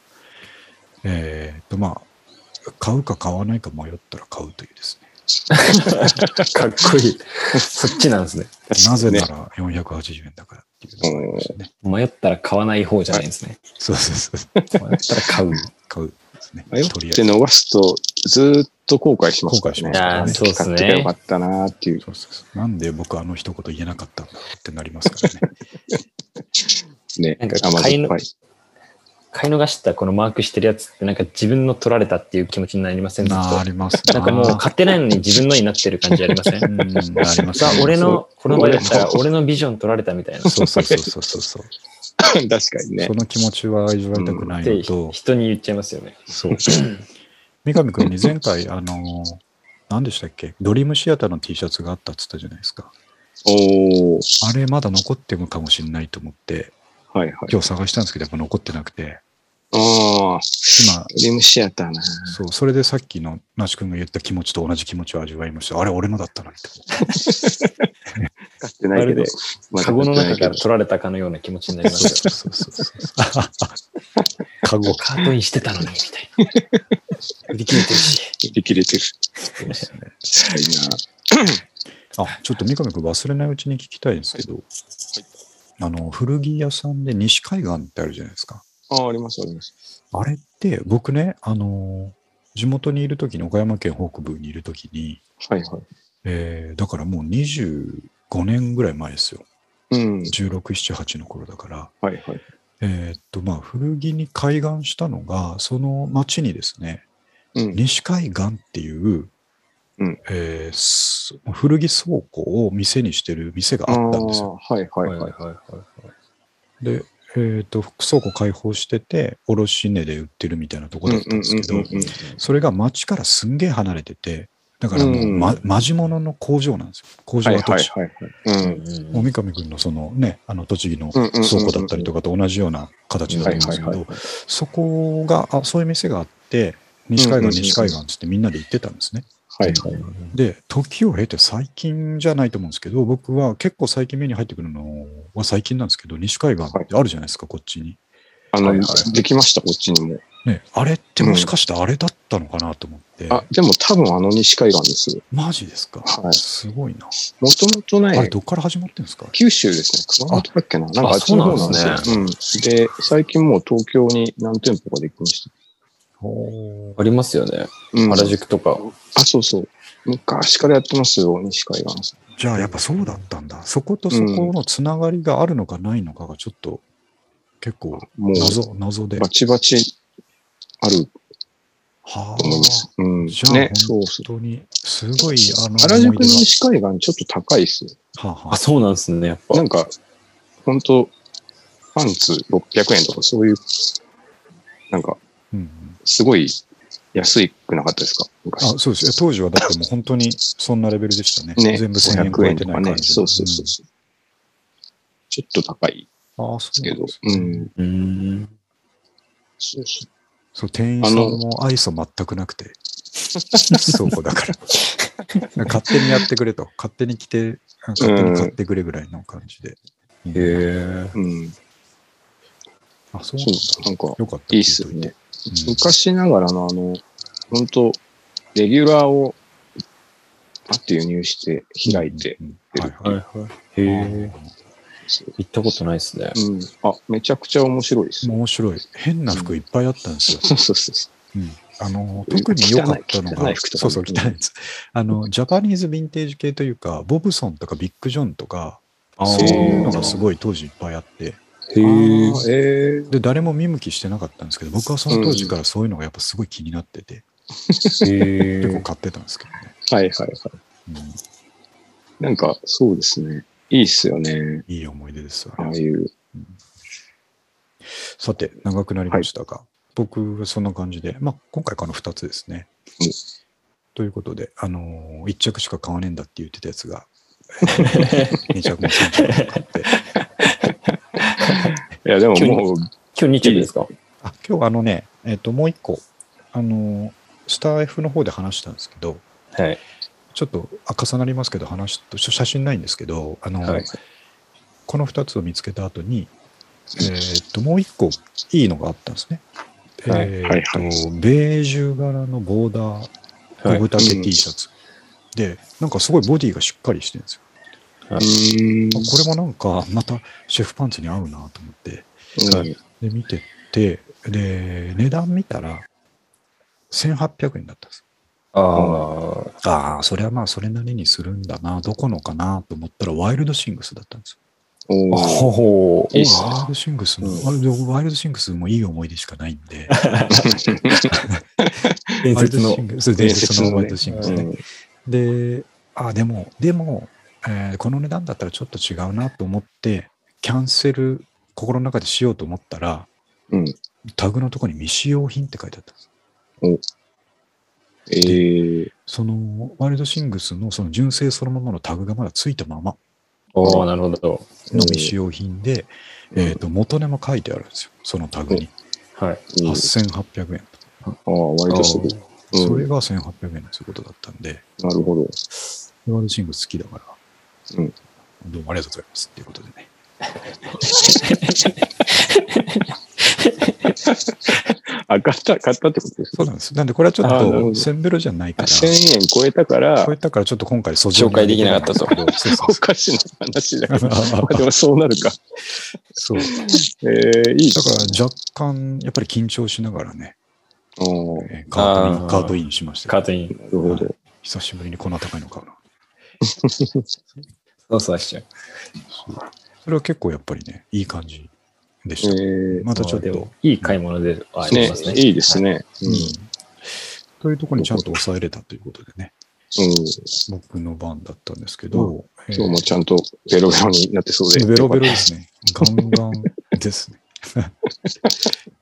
えーっとまあ、買うか買わないか迷ったら買うというですね。かっこいい。そっちなんですね。なぜなねら480円だからっていうね。迷ったら買わない方じゃないんですね。そうそうそう。迷ったら買う。買うですね。迷っとりあえず。て逃すと、ずーっと後悔しますからね。後悔しますからねそうっすね買ってきゃよかったなーっていう。そうそうそうなんで僕あの一言言えなかったんだってなりますからね。ね。なんか甘買いの。買い逃したこのマークしてるやつってなんか自分の取られたっていう気持ちになりません？ああとりますなんかもう買ってないのに自分のになってる感じありません？うん、ありますさあ、俺の、この場合だったら俺のビジョン取られたみたいな。そうそうそうそうそうそう。確かにねそ。の気持ちは味わいたくないのと、人に言っちゃいますよね。そう。三上君に前回、あの、何でしたっけ？ドリームシアターの T シャツがあったっつったじゃないですか。おー。あれまだ残ってるかもしれないと思って、はいはい。今日探したんですけど、やっぱ残ってなくて、ああ、今、リムシアターな。そう、それでさっきの那須君が言った気持ちと同じ気持ちを味わいました。あれ、俺のだったのにと思って。買ってないけど。カゴの中から取られたかのような気持ちになりますよ。そうそうそうそう。カゴ。カートインしてたのに、みたいな。売り切れてるし。売り切れてる。そうですね確かにな。あ、ちょっと三上君忘れないうちに聞きたいんですけど、あの、古着屋さんで西海岸ってあるじゃないですか。ああ、ありますあります。あれって、僕ね、あの、地元にいるときに、岡山県北部にいるときに、はいはい。えーだからもう25年ぐらい前ですよ。うん。16、7、8の頃だから。はいはい。えーっと、まあ、古着に開眼したのが、その町にですね、うん。西海岸っていう、うんえーす古着倉庫を店にしてる店があったんですよ。はいはいはい。はいはい。で、えーっと、倉庫開放してて、卸値で売ってるみたいなとこだったんですけど、それが町からすんげえ離れてて、だからもう、うんま、マジモノの工場なんですよ。工はい場跡地。もう三上君のそのね、あの栃木の倉庫だったりとかと同じような形だと思うんですけど、そこが、あ、そういう店があって、西海岸、西海岸っつってみんなで行ってたんですね。はいはい。で、時を経て最近じゃないと思うんですけど、僕は結構最近目に入ってくるのは最近なんですけど、西海岸ってあるじゃないですか、こっちに。あのはいはい、できました、こっちにも。ね、あれってもしかしてあれだったのかなと思って、あ、でも多分あの西海岸です。マジですか、はいすごいな。もともとあれ、ね、どっから始まってるんですか？九州ですね。熊本だっけな？なんかあっちの方なんですよ。そううん。で、最近もう東京に何店舗かできました。ありますよね。うん。原宿とか。あ、そうそう。昔からやってますよ、西海岸さん。じゃあやっぱそうだったんだ。そことそこのつながりがあるのかないのかがちょっと結構もう、謎、謎で。バチバチあるはと思います。うん。じゃあ、ね。本当に、すごい、あの、原宿の西海岸ちょっと高いですよ。がはあはあ、そうなんですね、やっぱ。なんか、ほんと、パンツ600円とかそういう、なんか、うんうんすごい安いくなかったですか？昔。あそうですね。当時はだってもう本当にそんなレベルでしたね。ね、全部1000円超500え。てない感じ。そうそうそうそう。ちょっと高いですけどそう。そうそそう、店員さんも愛想全くなくて、倉庫だから。勝手にやってくれと。勝手に来て、勝手に買ってくれぐらいの感じで。へえ。う。うん。あ、そうそう、なんか、よかった。いいっすよね。昔ながらのあの、本当レギュラーを、パッて輸入して開いて、うんはいはいはいはい。へえ。行ったことないですね。うん。あ、めちゃくちゃ面白いです。面白い。変な服いっぱいあったんですよ。そうそうそうそうんあの、特に良かったのがそうそう、汚いです。あの、ジャパニーズヴィンテージ系というか、ボブソンとかビッグジョンとか、そういうのがすごい当時いっぱいあって、へえ。えで、誰も見向きしてなかったんですけど、僕はその当時からそういうのがやっぱすごい気になってて、へ結構え。買ってたんですけどね。ーはいはいはい。うんなんか、そうですね。いいっすよね。いい思い出ですわああいう。さて、長くなりましたが、僕はそんな感じで、まあ、今回この2つですね。うんということで、あのー、1着しか買わねえんだって言ってたやつが、2着も3着も買って、いや、でも急にもう、今日2着ですか？あ今日あのね、えっ、と、もう1個、あのー、スター F の方で話したんですけど、はい。ちょっとあ重なりますけど、話すと、写真ないんですけど、あのーはいこの2つを見つけた後に、えっ、と、もう1個いいのがあったんですね。はいえっ、はいと、はベージュ柄のボーダー、はい小豚毛 T シャツ。で、なんかすごいボディがしっかりしてるんですよ。うーん。あこれもなんか、またシェフパンツに合うなと思って、うん。で、見てて、で、値段見たら、1800円だったんです。あああ、それはまあそれなりにするんだな、どこのかなと思ったら、ワイルドシングスだったんですよ。あ。おー。ほほいいっすワイルドシングスも、うん。ワイルドシングスもいい思い出しかないんで、伝説のワイルドシングス、伝説のワイルドシングスね。うん。で、あ、でも、でも、えーこの値段だったらちょっと違うなと思って、キャンセル、心の中でしようと思ったら、うん。タグのところに未使用品って書いてあったんです。えー、その、ワイルドシングスのその純正そのままのタグがまだついたままおおなるほど。の未使用品で、うんえっ、と、元値も書いてあるんですよ。そのタグに。はい。うん8800円。ああ、割とすぐ。うんそれが1800円ということだったんで、なるほど。ワイルドシングス好きだから、うん。どうもありがとうございます。っていうことでね。あ、買った、買ったってことですそうなんです。なんでこれはちょっとあなるほど。1000ベロじゃないかあら、1000円超えたから。超え、たからちょっと今回紹介できなかったと。そうそうそおうかしな話だ。けど、でもそうなるか。そう。えー、いい。だから若干、やっぱり緊張しながらね、おー。えーカートイン、カー。トインしましたけど。カートイン。なるほど。久しぶりにこんな高いの買うな。そうそうしちゃう。それは結構やっぱりね、いい感じでえした。ー、またちょっといい買い物ではありねますね。いいですね。うんというところにちゃんと抑えれたということでね、うん。うん僕の番だったんですけど、えー今日もちゃんとベロベロになってそうで。ベロベロですね。ガンガンですね。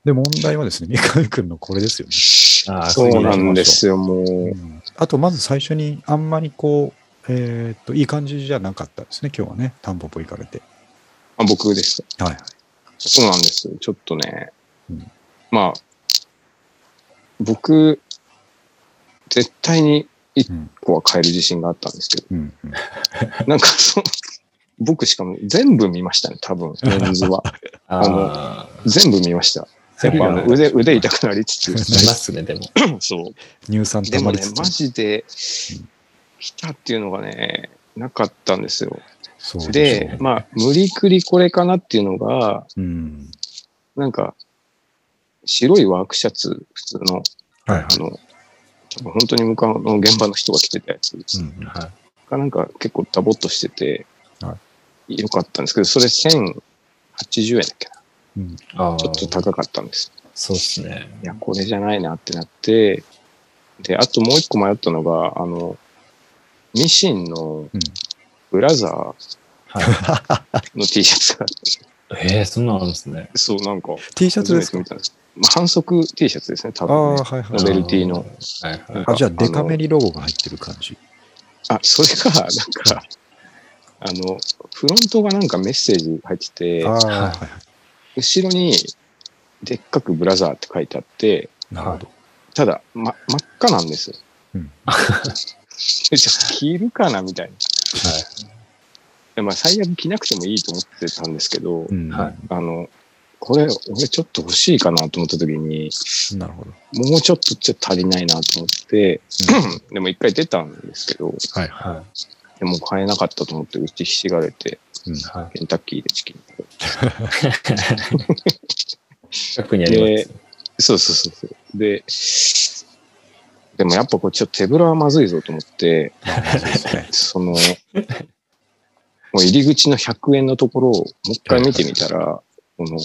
で、問題はですね、三上くんのこれですよね。ああ、そうなんでですよ、もう。うんあと、まず最初に、あんまりこう、えーっと、いい感じじゃなかったですね、今日はね。タンポポ行かれて。あ僕です。はいはい。そうなんです。ちょっとね、うんまあ、僕、絶対にうん。こうは変える自信があったんですけど、うん。うん なんかそう、僕しかも全部見ましたね、多分、メンズは。ああ、全部見ました。やっぱあの腕、腕痛くなりつつ、なりますね、でも。そう。乳酸でもね溜まりつ、つ。マジで、来たっていうのがね、なかったんですよ。そうで、まあ、無理くりこれかなっていうのが、うん。なんか、白いワークシャツ、普通の、はいはいあ。の、本当に向かうの現場の人が着てたやつうんはがなんか結構ダボっとしてて、はよかったんですけど、それ1080円だっけな。うん。い。ああ、ちょっと高かったんです。そうっすね。いや、これじゃないなってなって、で、あともう一個迷ったのが、あの、ミシンのうんブラザーはい。の T シャツがあって、ええそんなのあるんですね。そう、なんか、T シャツですか？まあ、反則 T シャツですね、多あ分、ねあ、。はいはいノベルティのはいはい。あ、じゃあデカメリロゴが入ってる感じ。あ、それが、なんか、あの、フロントがなんかメッセージ入っててあ、あ、はいはい。後ろにでっかくブラザーって書いてあって、なるほど。ただ、ま、真っ赤なんですよ。うん 着るかなみたいな。でまあ、最悪着なくてもいいと思ってたんですけど、うん。はいあの、これ、俺ちょっと欲しいかなと思った時に、なるほど。もうちょっとちょっと足りないなと思って、でも一回出たんですけど、はい。はでも買えなかったと思って打ちひしがれて、うんい。はい。ケンタッキーでチキン。近くにあります。そうそうそうそう。で、でもやっぱこっちょっと手ぶらはまずいぞと思って、その、もう入り口の100円のところをもう一回見てみたら、この、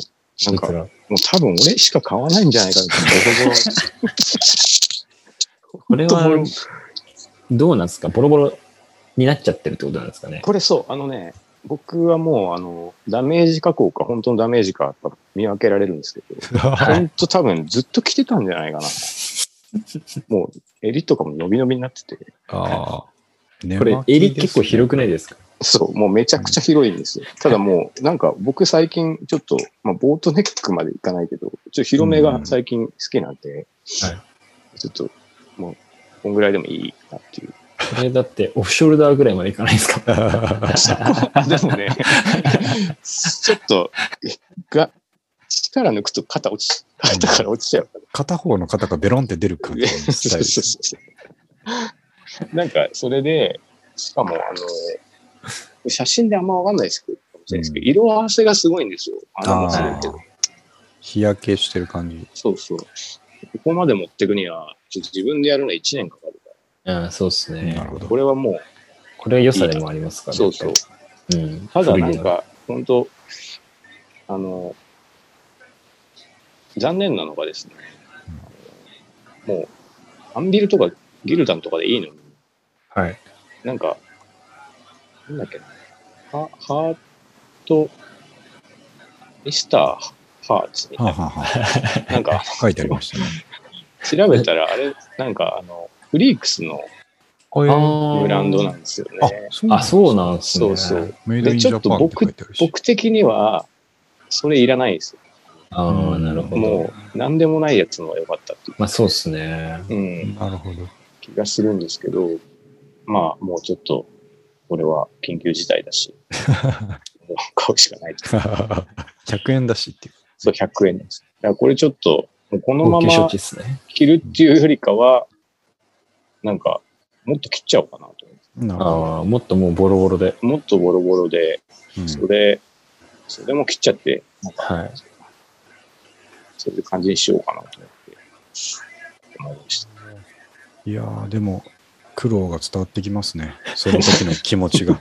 なんか、もう多分俺しか買わないんじゃないかなって、ボロボロ。これはどうなんですか？ボロボロになっちゃってるってことなんですかね？これそう、あのね、僕はもう、あの、ダメージ加工か本当のダメージか見分けられるんですけど、本当多分ずっと着てたんじゃないかな。もう、襟とかも伸び伸びになってて、ああ。これ、襟結構広くないですか？そう、もうめちゃくちゃ広いんですよ。ただもう、なんか僕最近ちょっと、まあ、ボートネックまでいかないけど、ちょっと広めが最近好きなんで、はちょっと、もう、こんぐらいでもいいなっていう。これだってオフショルダーぐらいまでいかないですか？でもね、ちょっと、が、力抜くと肩落ち、肩から落ちちゃうから。片方の肩がベロンって出る感じのスタイルそうそうそうなんか、それで、しかも、あの、写真であんまわかんないですけど、かもしれないですけど、色合わせがすごいんですよ。日焼けしてる感じ。そうそう。ここまで持っていくには、ちょっと自分でやるのは1年かかるかうん、そうですねな。るほどら。。これはもこれは良さでもありますかう、らそうそう。。うん。ただなんか、本当あの、残念なのがですね、もう、アンビルとかギルダンとかでいいのに、はい。なんか、なんだっけな、ハハート、ミスターハーツみたはいあ、な。はあはあ、なんか、書いてありましたね。調べたら、あれ、なんか、あの、フリークスのブランドなんですよあね。、あ、そうなんですね。そうそう。メイドインジャパンって書いてあるし。僕的には、それいらないですよ。ああ、なるほど。もう、なんでもないやつの方が良かったっていう、まあそうですね。うん、なるほど。気がするんですけど、まあ、もうちょっと、これは緊急事態だし、もう買うしかないと。100円だしっていう。そう、100円です。だからこれちょっと、もうこのまま。着るっていうよりかは、なんか、もっと切っちゃおうかなとああ、もっともうボロボロで。もっとボロボロで、ど。うんそれ、それも切っちゃって、はい。そういう感じにしようかなと思って、思いました。いやー、でも、苦労が伝わってきますね。その時の気持ちが。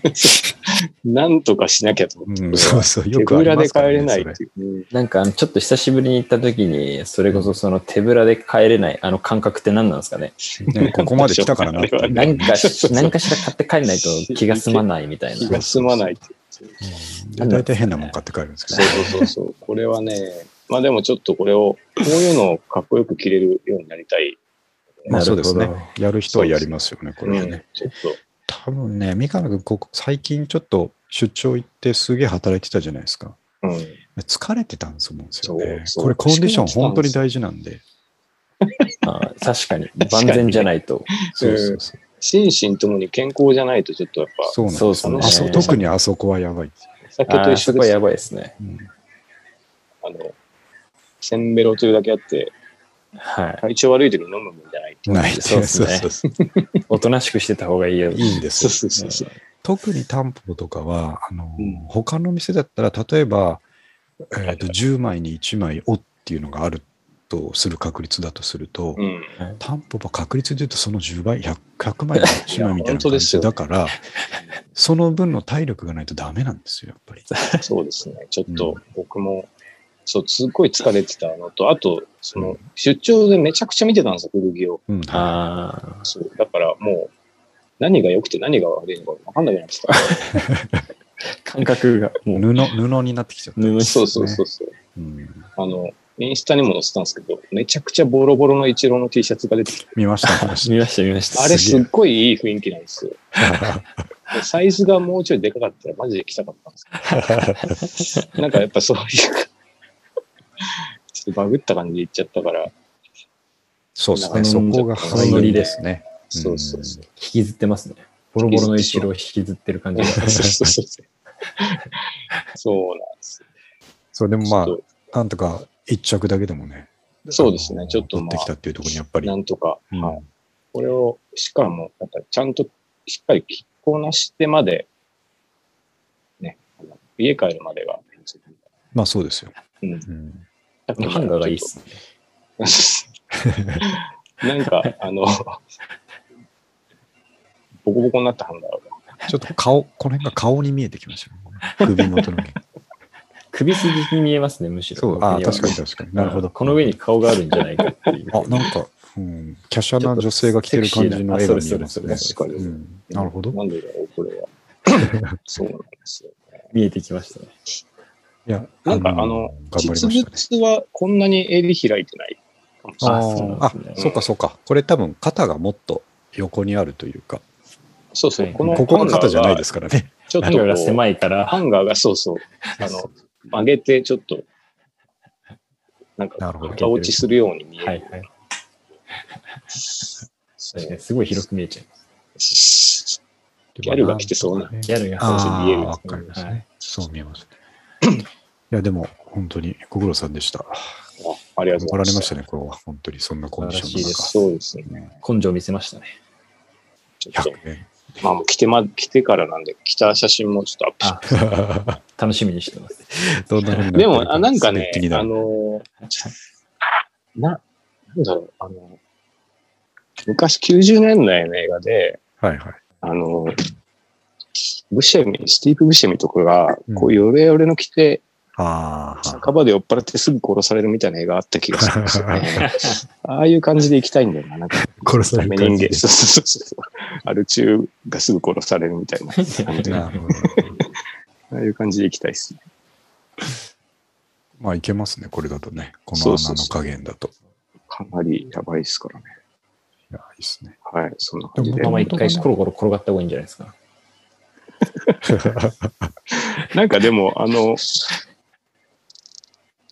なんとかしなきゃと思って、うん、そうそう。よ手くあぶらです帰りまからねれないっていう。うんなんか、ちょっと久しぶりに行った時に、それこそその手ぶらで帰れない、あの感覚って何なんですかね？ね、ここまで来たからなっていう。なんかし、なんかしら買って帰れないと気が済まないみたいな。気が済まないって大体変なもん買って帰るんですけど。そうそうそう。これはね、まあでもちょっとこれを、こういうのをかっこよく着れるようになりたい。まあそうですね。やる人はやりますよね、これはうんね。ちょっと、多分ね、三河君、ここ最近ちょっと出張行ってすげえ働いてたじゃないですか。うん。疲れてたんです思うんですよね。これコンディション本当に大事なんで。あー確かに。万全じゃないと。そうそうそう。心身ともに健康じゃないとちょっとやっぱ、そうなんですね特にあそこはやばい。酒と一緒ですそこはやばいですね。うんあの、せんべろというだけあって、はい。体調悪い時に飲むもんじゃないっていう。ないそうっすねそうそうそうおとなしくしてた方がいいよ。いいんですそうよ。そうそうそう。特にタンポポとかは、あの、うん他の店だったら、例えば、えーと10枚に1枚「お」っていうのがあるとする確率だとすると、うん。タンポポ確率で言うとその10倍 100, 100枚に1枚みたいな感じ本当ですよだから、その分の体力がないとダメなんですよ、やっぱり。そうですね。ちょっと僕も、そう、すっごい疲れてたのと、あと、その、出張でめちゃくちゃ見てたんですよ、古着を。うん、ああ、そう。だからもう、何が良くて何が悪いのか分かんなくなってた。感覚がもう布布になってきちゃった。布そうそうそうそう。うんあの、インスタにも載せたんですけど、めちゃくちゃボロボロのイチローの T シャツが出てきて、見ました、見ました見ました。あれすっごいいい雰囲気なんですよ。サイズがもうちょいでかかったらマジで着たかったんですけど、なんかやっぱそういう、ちょっとバグった感じでいっちゃったから、そうですね、そこがそのノリでですね。そうそうそう。引きずってますね。ボロボロの一郎を引きずってる感じが。そうそうそうそう。そうなんですよ。そう、でもまあ、なんとか一着だけでもね。そうですねちょっとまってきたっていうところにやっぱり。なんとか、うんはい。これを、しかも、なんかちゃんとしっかり着こなしてまで、ね、家帰るまでが、まあそうですよ。うん。うんハンガーがいいっすね。なんか、あの、ボコボコになったハンガーが。ちょっと顔、この辺が顔に見えてきましたね。首元の毛。首筋に見えますね、むしろ。そう、あ確かに確かに。なるほど。この上に顔があるんじゃないかっていう。あ、なんか、うん、華奢な女性が着てる感じの絵が見えますね。確かに。うん、なるほど。なんでだろう、これは。そうなんですよ。見えてきましたね。いや、なんか、あの。実物はこんなに襟開いてないかもしれない。ですねあ、そうかそうか。これ多分肩がもっと横にあるというか、そうそう、はいこのここが肩じゃないですからね。ちょっと狭いから、ハンガーがそうそう、あの、曲げてちょっと、なんか、肩落ちするように見える。はいはい。そう確かにすごい広く見えちゃいます。ギャルが着てそうなギャルがああ、見えるわかりますね。はいそう見えますね。いや、でも、本当にご苦労さんでした。あありがとう怒ございま。られますしたね、これは。本当に、そんなコンディションの。そうですね。根性見せましたね。ちょっと、100円。まあもう着てま、着てからなんで、着た写真もちょっとアップしあ、楽しみにしてます。どんな風になってるでも、あなんかねある。の、な、なんだろう、あの、昔90年代の映画で、はいはい。あの、ブシェミ、スティーブ・ブシェミとかがうん、こう、ヨレヨレの着て、ああ、酒場で酔っ払ってすぐ殺されるみたいな映画あった気がするんですよね。ああいう感じで行きたいんだよな。なんか、殺される人間、感じで。そうそうそうそう。アル中がすぐ殺されるみたいな。なるほど。ああいう感じで行きたいですね。まあ、いけますね、これだとね。この穴のそうそうそう加減だと。かなりやばいですからね。いや、いいっすね。はい、そんな感じででも。まま一回コロコロ転がった方がいいんじゃないですか。なんかでも、あの、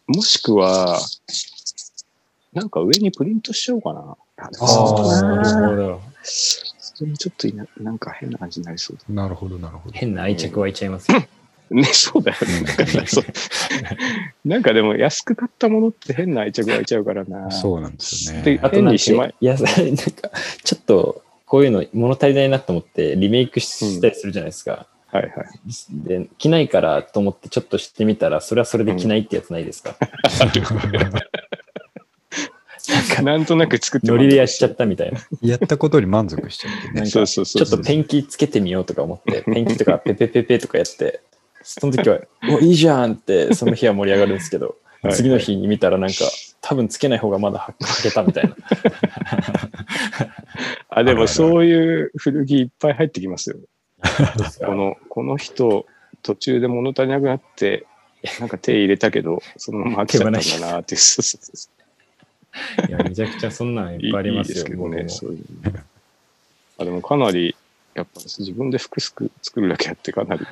もしくは、なんか上にプリントしちゃおうかな。ああーなるほど。それもちょっといななんか変な感じになりそうなるほど、なるほど。変な愛着湧いちゃいますよ。だ。ね、そうだよね。なんかさそう なんかでも安く買ったものって変な愛着湧いちゃうからな。そうなんですよでね。あとなんにしまいいや、なんか、ちょっと、こういうの物足りないなと思って、リメイクしたりするじゃないですか。はいはい。で、着ないからと思ってちょっとしてみたら、それはそれで着ないってやつないですか？なんとなく作ってノリでやっちゃっったみたいな。やったことに満足しちゃってねなんか。そうそうそうちょっとペンキつけてみようとか思って、ペンキとかペペペペとかやって、その時は、お、いいじゃんって、その日は盛り上がるんですけど、はい次の日に見たらなんか、多分つけない方がまだはけたみたいな。あ、でもそういう古着いっぱい入ってきますよ。この、この人、途中で物足りなくなって、なんか手入れたけど、そのまま飽きちゃったんだなっていう。いや、めちゃくちゃそんなんいっぱいありますよ、いいけどね。そういうのあでもかなり、やっぱ自分で服すく作るだけあってかなり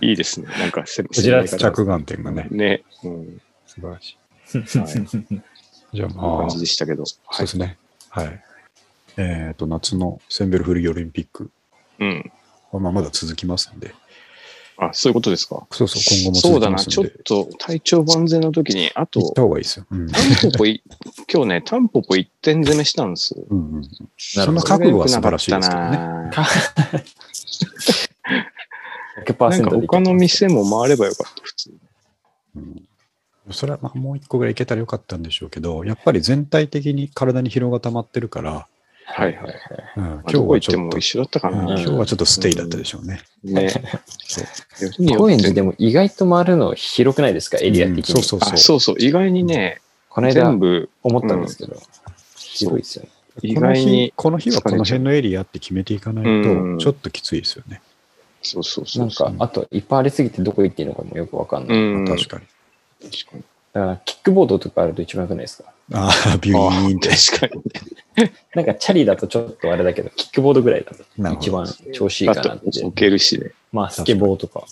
いいですね。なんかせ、こち着眼点がね、ね。うん。素晴らしい。はい。じゃあまあ、じでしたけど。そうですね。はい。えっ、と、夏のセンベル古着オリンピックうん。は、まあ、まだ続きますんで、あ、そういうことですか。そうそう、今後もそうだな。ちょっと体調万全の時に、あと行っ、た方がいいですよ。うん。タンポポい、今日ね、タンポポ一点攻めしたんですよ。うんうん、なその覚悟は素晴らしいですけどね。なん100%か他の店も回ればよかった、普通に。うんそれはまあもう一個ぐらいいけたらよかったんでしょうけど、やっぱり全体的に体に疲労が溜まってるから、はいはい。うん、今今日はちょっと、も一緒だったかうんな。今日はちょっとステイだったでしょうね。ね。そうよりによって高円寺でも意外と回るの広くないですか、エリア的に。うんそうそうあ、そうそう。意外にね、この間全部、思ったんですけど、広いですよね。意外に、この日この日はこの辺のエリアって決めていかないうんと、ちょっときついですよね。そうそうそう。なんか、あといっぱいありすぎてどこ行っていいのかもよくわかんない。うん。確かに。確かに。だから、キックボードとかあると一番良くないですか？ああ、ビュあーンって。確かに。なんか、チャリだとちょっとあれだけど、キックボードぐらいだと一番調子いいあかなってけるしね。まあ、スケボーとか、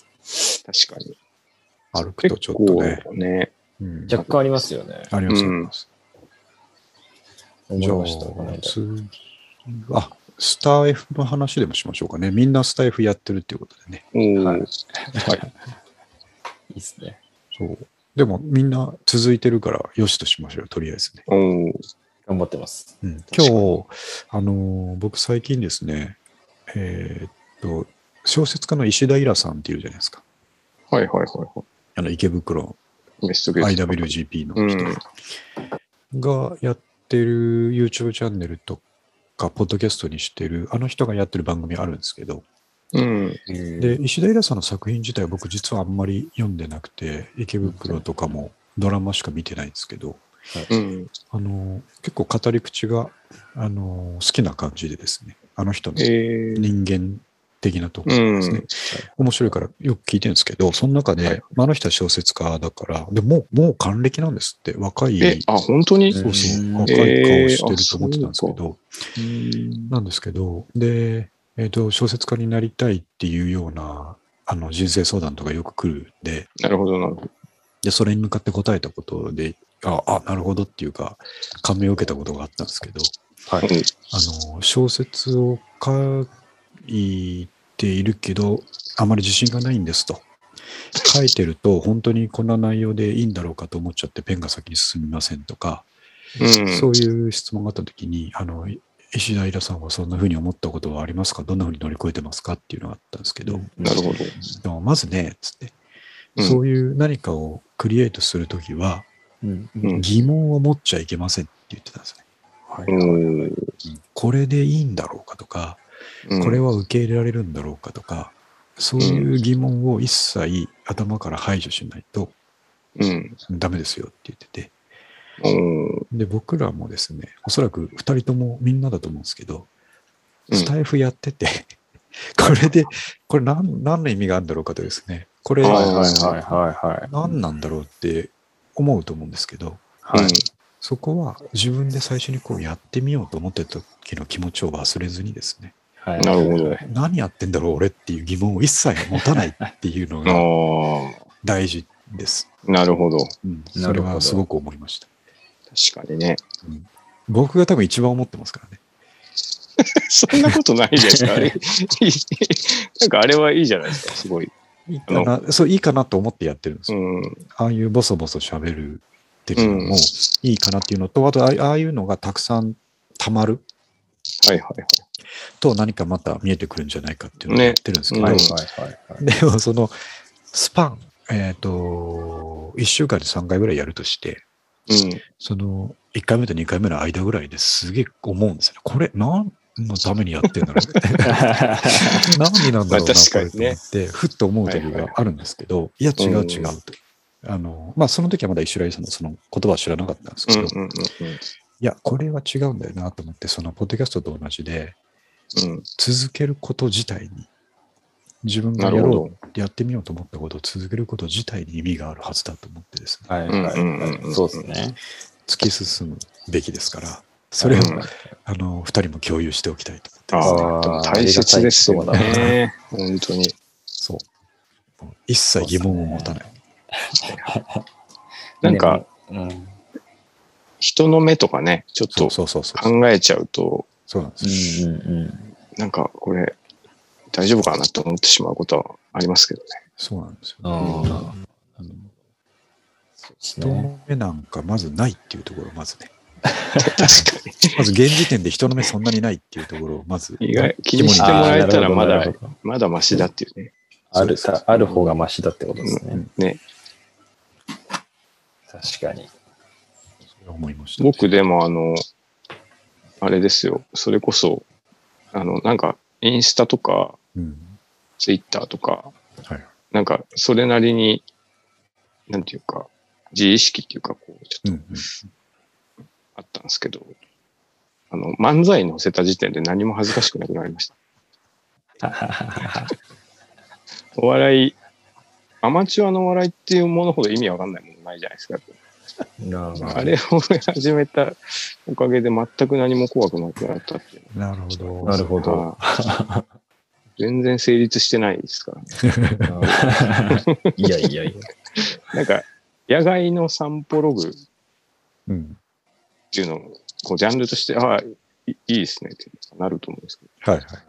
確かに。歩くとちょっとね。構ね。うん若干ありますよね。あります、あうんります。じゃああ、スター F の話でもしましょうかね。みんなスター F やってるっていうことでね。はいはい。いいっすね。そう。でもみんな続いてるから、よしとしましょうよ、とりあえずね。頑張ってます。うん、今日、あのー僕最近ですね、えーっと、小説家の石田イラさんっているじゃないですか。はいはいはいはあの池袋。IWGP のう人ん。がやっってる YouTube チャンネルとか、ポッドキャストにしてる、あの人がやってる番組あるんですけど、うん。で、石田イラさんの作品自体は僕実はあんまり読んでなくて、池袋とかもドラマしか見てないんですけど、うん。あの、結構語り口が、あの、好きな感じでですね、あの人のえー、人間的なとこうんろですね、。面白いからよく聞いてるんですけど、その中で、はい。まあ、あの人は小説家だから、でもう、もう還暦なんですって、若い、え、あ、本当に？そうそうう、ん。若い顔してると思ってたんですけえー。ど、うん。なんですけど、で、えっ、と、小説家になりたいっていうような、あの、人生相談とかよく来るんで、なるほど、なるほど。で、それに向かって答えたことで、あ、あ、なるほどっていうか、感銘を受けたことがあったんですけど、はい。うんあの、小説を書いているけど、あまり自信がないんですと。書いてると、本当にこんな内容でいいんだろうかと思っちゃって、ペンが先に進みませんとか、うん。そういう質問があったときに、あの、石田イさんはそんな風に思ったことはありますか？どんな風に乗り越えてますか？っていうのがあったんですけど、なるほど。でもまずね、つって、うんそういう何かをクリエイトするときは、うん。うん疑問を持っちゃいけませんって言ってたんですね。はい。うん。これでいいんだろうかとか、うんこれは受け入れられるんだろうかとか、そういう疑問を一切頭から排除しないとうん。ダメですよって言ってて、うん。で、僕らもですね、おそらく二人ともみんなだと思うんですけど、うんスタイフやってて、これで、これ何何の意味があるんだろうかとですね、これはいはいはいはいはい。何なんだろうって思うと思うんですけど、はい。そこは自分で最初にこうやってみようと思ってた時の気持ちを忘れずにですね、はい。なるほど。何やってんだろう俺っていう疑問を一切持たないっていうのあがあ、大事です。なるほど。うん、それはすごく思いました。確かにね。僕が多分一番思ってますからね。そんなことないじゃないですか。あれ なんかあれはいいじゃないですか。すごい。いいかな、そう、いいかなと思ってやってるんですよ。うん。ああいうボソボソ喋るっていうのもいいかなっていうのと、あとああいうのがたくさん溜まるはいはいはい。と何かまた見えてくるんじゃないかっていうのをねやってるんですけど、うんはいはいはいはい。でもそのスパン、えっ、と、1週間で3回ぐらいやるとして、うん。その1回目と2回目の間ぐらいですげえ思うんですよね。これ何のためにやってんだろう。何なんだろうな、これと思って、ふっと思う時があるんですけど、いや違う違うと。あの、まあその時はまだ石浦さんのその言葉は知らなかったんですけど、うんうんうんいや、これは違うんだよなと思って、そのポッドキャストと同じで、うん。続けること自体に、自分がやろどう、やってみようと思ったことを続けること自体に意味があるはずだと思ってですね、はいはいうんうんうんはい。そうですね。突き進むべきですから、それを、うんあの、二人も共有しておきたいと思ってます、ああ、でも大切ですよね。本当に。そう。一切疑問を持たない。なんか、うん。人の目とかね、ちょっとそうそうそう。考えちゃうと、そうなんですよ。うんうんうん。なんかこれ、大丈夫かなと思ってしまうことはありますけどね。そうなんですよ。ああ。あの人ね。の目なんかまずないっていうところをまずね。確かまず現時点で人の目そんなにないっていうところをまず。に。意外、気にしてもらえたらまだまだマシだっていうね。あるさ、ある方がマシだってことですね。うんね。確かに。思いました。僕でもあの、あれですよ。それこそ、あの、なんか、インスタとか、うん。ツイッターとか、はい。なんか、それなりに、なんていうか、自意識っていうか、こう、ちょっうんとあったんですけど、あの、漫才載せた時点で何も恥ずかしくなくなりました。お笑い、アマチュアのお笑いっていうものほど意味わかんないものないじゃないですか。あれを始めたおかげで全く何も怖くなくなったっていう。なるほど。なるほど。全然成立してないですからね。いやいやいや。なんか、野外の散歩ログっうん。ていうのを、こう、ジャンルとして、ああ、いいいですねってなると思うんですけど、はいはい。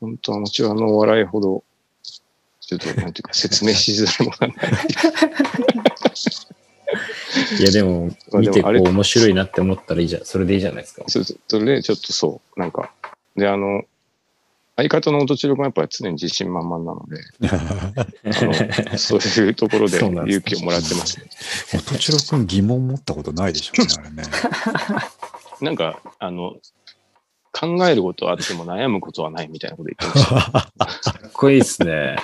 本当アマチュアのお笑いほど、ちょっと、なんていうか、説明しづらいものはない。いやでも、見てこう面白いなって思ったらいいじゃん。それでいいじゃないですか。そうそうそれで、ちょっとそう、なんか、で、あの、相方の音千代君はやっぱり常に自信満々なので、あのそういうところで 勇気をもらってますね。音千代くん疑問持ったことないでしょうね、あれね。なんか、あの、考えることはあっても悩むことはないみたいなこと言ってました。かっこいいっすね。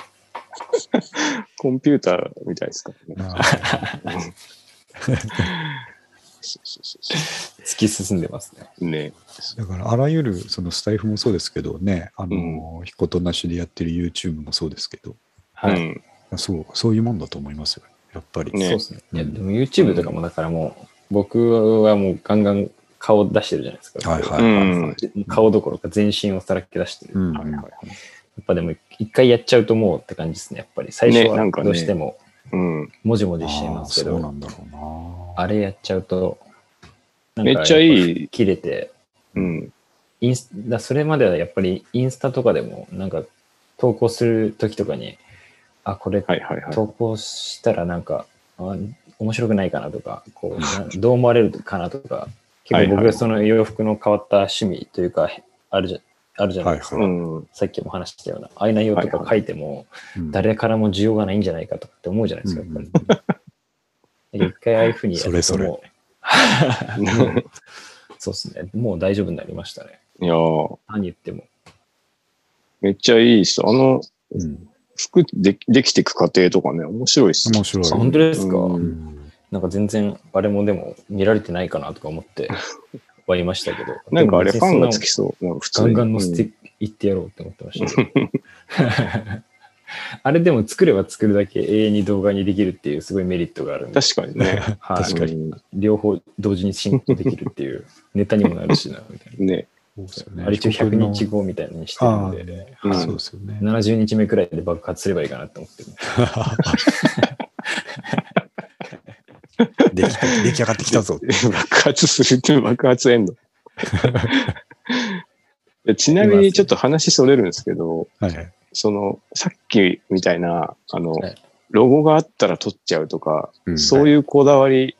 コンピューターみたいですからね。あうんそうそうそうそ突き進んでますね。う。ね。だから、あらゆる、そのスタイフもそうですけどね、あの、ひことなしでやってる YouTube もそうですけど、はい。うん。そう、そういうもんだと思いますよ。やっぱり。ねそうですね。いや、でも YouTube とかもだからもう、僕はもうガンガン顔出してるじゃないですか。はいはいうん顔どころか全身をさらけ出してる。うんはいはいはい。やっぱでも一回やっちゃうともうって感じですね。やっぱり最初はねなんかねどうしてもうん。もじもじしちゃいますけど、あれやっちゃうと、めっちゃいい。切れて、うん。インスだそれまではやっぱりインスタとかでもなんか投稿するときとかに、あ、これ。投稿したらなんか、あ面白くないかなとか、こう、などう思われるかなとか、結構はいはその洋服の変わった趣味というか、あるじゃあるじゃないですか。はいうん。さっきも話したような、ああいう内容とか書いても、うん誰からも需要がないんじゃないかとかって思うじゃないですか、やっぱり。一回ああいうふうにやるとそれそれもう そうですね。もう大丈夫になりましたね。いやー何言っても。めっちゃいいっす。あの、うん服でできていく過程とかね、面白いっす。面白い。あ本当ですか、うんうんなんか全然、あれもでも見られてないかなとか思って はいましたけど。なんかあれファンがつききそう。普通ガにンガン乗せていってやろうって思ってました。あれでも作れば作るだけ永遠に動画にできるっていうすごいメリットがあるんで、確かにね。はい確かにに。両方同時に進行できるっていうネタにもなるしな、みたい ね。そうですよねな。あれ一応100日後。後みたいにしてるんで、うんそうですよね。70日目くらいで爆発すればいいかなって思ってる。できた出来上がってきたぞ。爆発するって爆発エンド。でちなみにちょっと話それるんですけど、はいはい。その、さっきみたいな、あの、はいロゴがあったら撮っちゃうとか、うんそういうこだわり、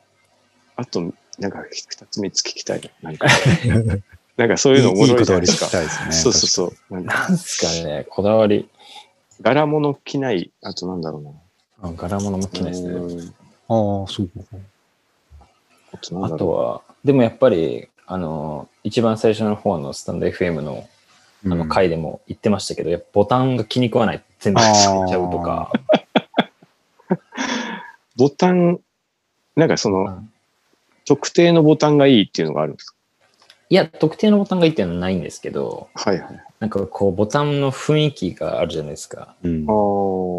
あと、なんか二つ三つ聞きたいな。なんか、なんかそういうのおもろいじゃないですか。いすね。そうそうそう。なんすかね、こだわり。柄物着ない、あとなんだろうな。あ柄物も着ないですね。ああ、そう。あとは、でもやっぱり、あの、一番最初の方のスタンド FM のあのうん回でも言ってましたけど、やっぱボタンが気に食わない。全部使っちゃうとか。う。ボタン、なんかその、うん特定のボタンがいいっていうのがあるんですか？いや、特定のボタンがいいっていうのはないんですけど、はいはい。なんかこう、ボタンの雰囲気があるじゃないですか。うん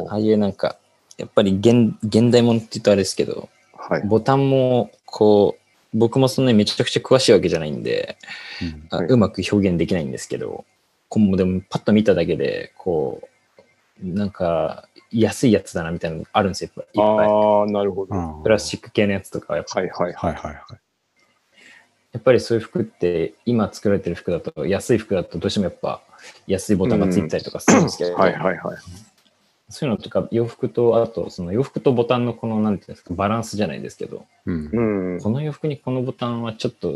ああ、ああいうなんか、やっぱり現現代ものって言うとあれですけど、はい。ボタンもこう、僕もそんなにめちゃくちゃ詳しいわけじゃないんで、うんあはいうまく表現できないんですけど、こうでもパッと見ただけで、こう、なんか安いやつだなみたいなのあるんですよ、いっぱい。ああ、なるほど。プラスチック系のやつとかはやっぱ、はいはいはい。はいはいはい。やっぱりそういう服って、今作られてる服だと、安い服だとどうしてもやっぱ安いボタンがついてたりとかするんですけど、はいはいはい。そういうのとか、洋服と、あと、その洋服とボタンのこの、なんていうんですか、バランスじゃないですけど、うんうん。この洋服にこのボタンはちょっと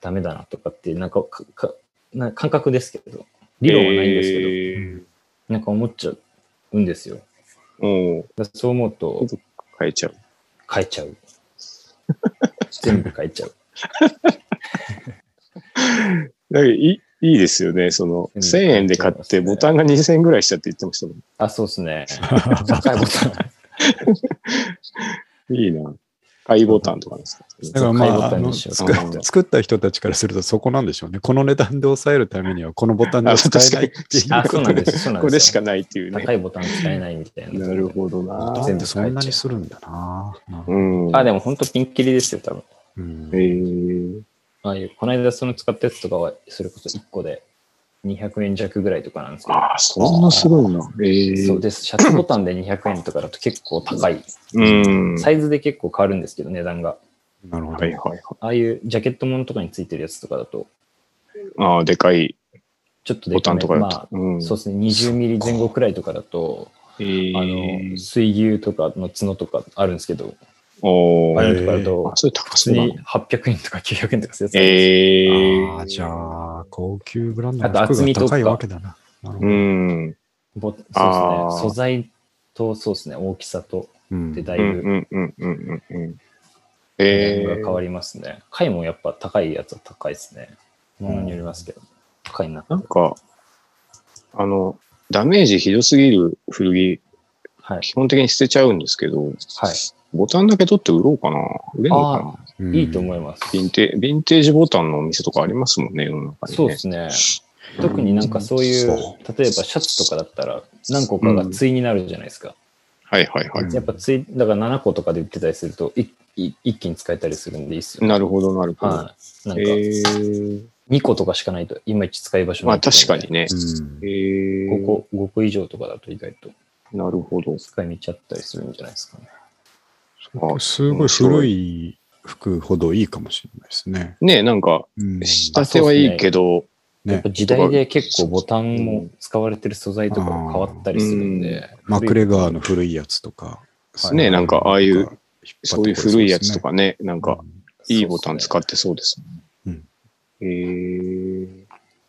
ダメだなとかっていう、なんかかかな感覚ですけど、理論はないんですけど、けなんか思っちゃうんですよ。ど。うん。だからそう思うと変えちゃう。変えちゃう。全部変えちゃう。だけどいいいいですよね。その、うん1000円で買ってボタンが2000円ぐらいしたって言ってましたもん。あ、そうですね。高いボタン。いいな。買いボタンとかですか？だからま買いボあ、あのタンにしよう作っ作った人たちからするとそこなんでしょうね。この値段で抑えるためにはこのボタンでは使えないっていう。あ、そうなんです。そうなんですよ。これしかないっていうね高。いボタン使えないみたいな。なるほどボな。タンってそんなにするんだな。うん。あ、でも本当ピンキリですよ、多分。うんえー、ああいう、この間その使ったやつとかは、それこそ1個で200円弱ぐらいとかなんですけど。ああ、そんなすごいな。えー、そうです。シャツボタンで200円とかだと結構高い。うん。サイズで結構変わるんですけど、値段が。なるほど。はいはいはい。ああいうジャケットものとかについてるやつとかだと、ああ、でかいちょっとでボタンとかだと。まあ、うん。そうですね、20ミリ前後くらいとかだと、えー、あの、水牛とかの角とかあるんですけど、おーああいうのとかだとあ、、それ高そうだな普通に。800円とか900円とかするやつえー、ああ、じゃあ、高級ブランドあとの服厚みとかが高いわけだな。なるほうどん。ぼそうですね。素材と、そうですね、大きさと、うんでだいうんぶ、うんうんうんうんうん。えが変わりますね。貝もやっぱ高いやつは高いですね。ものによりますけど。高いな。なんか、あの、ダメージひどすぎる古着、はい。基本的に捨てちゃうんですけど、はい。ボタンだけ取って売ろうかな。売れるのかなうんいいと思います。ヴィンテヴィンテージボタンのお店とかありますもんね、世の中にね。そうですね。特になんかそういう、そ例えばシャツとかだったら何個かが対になるじゃないですか。はいはいはい。やっぱ対、だから7個とかで売ってたりすると、いい一気に使えたりするんでいいっすよ。なるほど、なるほど。はい。なんえかー、2個とかしかないと、いまいち使い場所まあないと思うんで。確かにね。うんえー、5個、5個以上とかだと意外となるほど。使い道あったりするんじゃないですかね。あすごい古い服ほどいいかもしれないですね。ねなんか、うん。仕立てはいいけど、やっぱ時代で結構ボタンも使われてる素材とかも変わったりするんで。マクレガーの古いやつとか。はいねなんかああいうそういう古いやつとかね、なんか、うん。いいボタン使ってそうですね。うん。え。ー、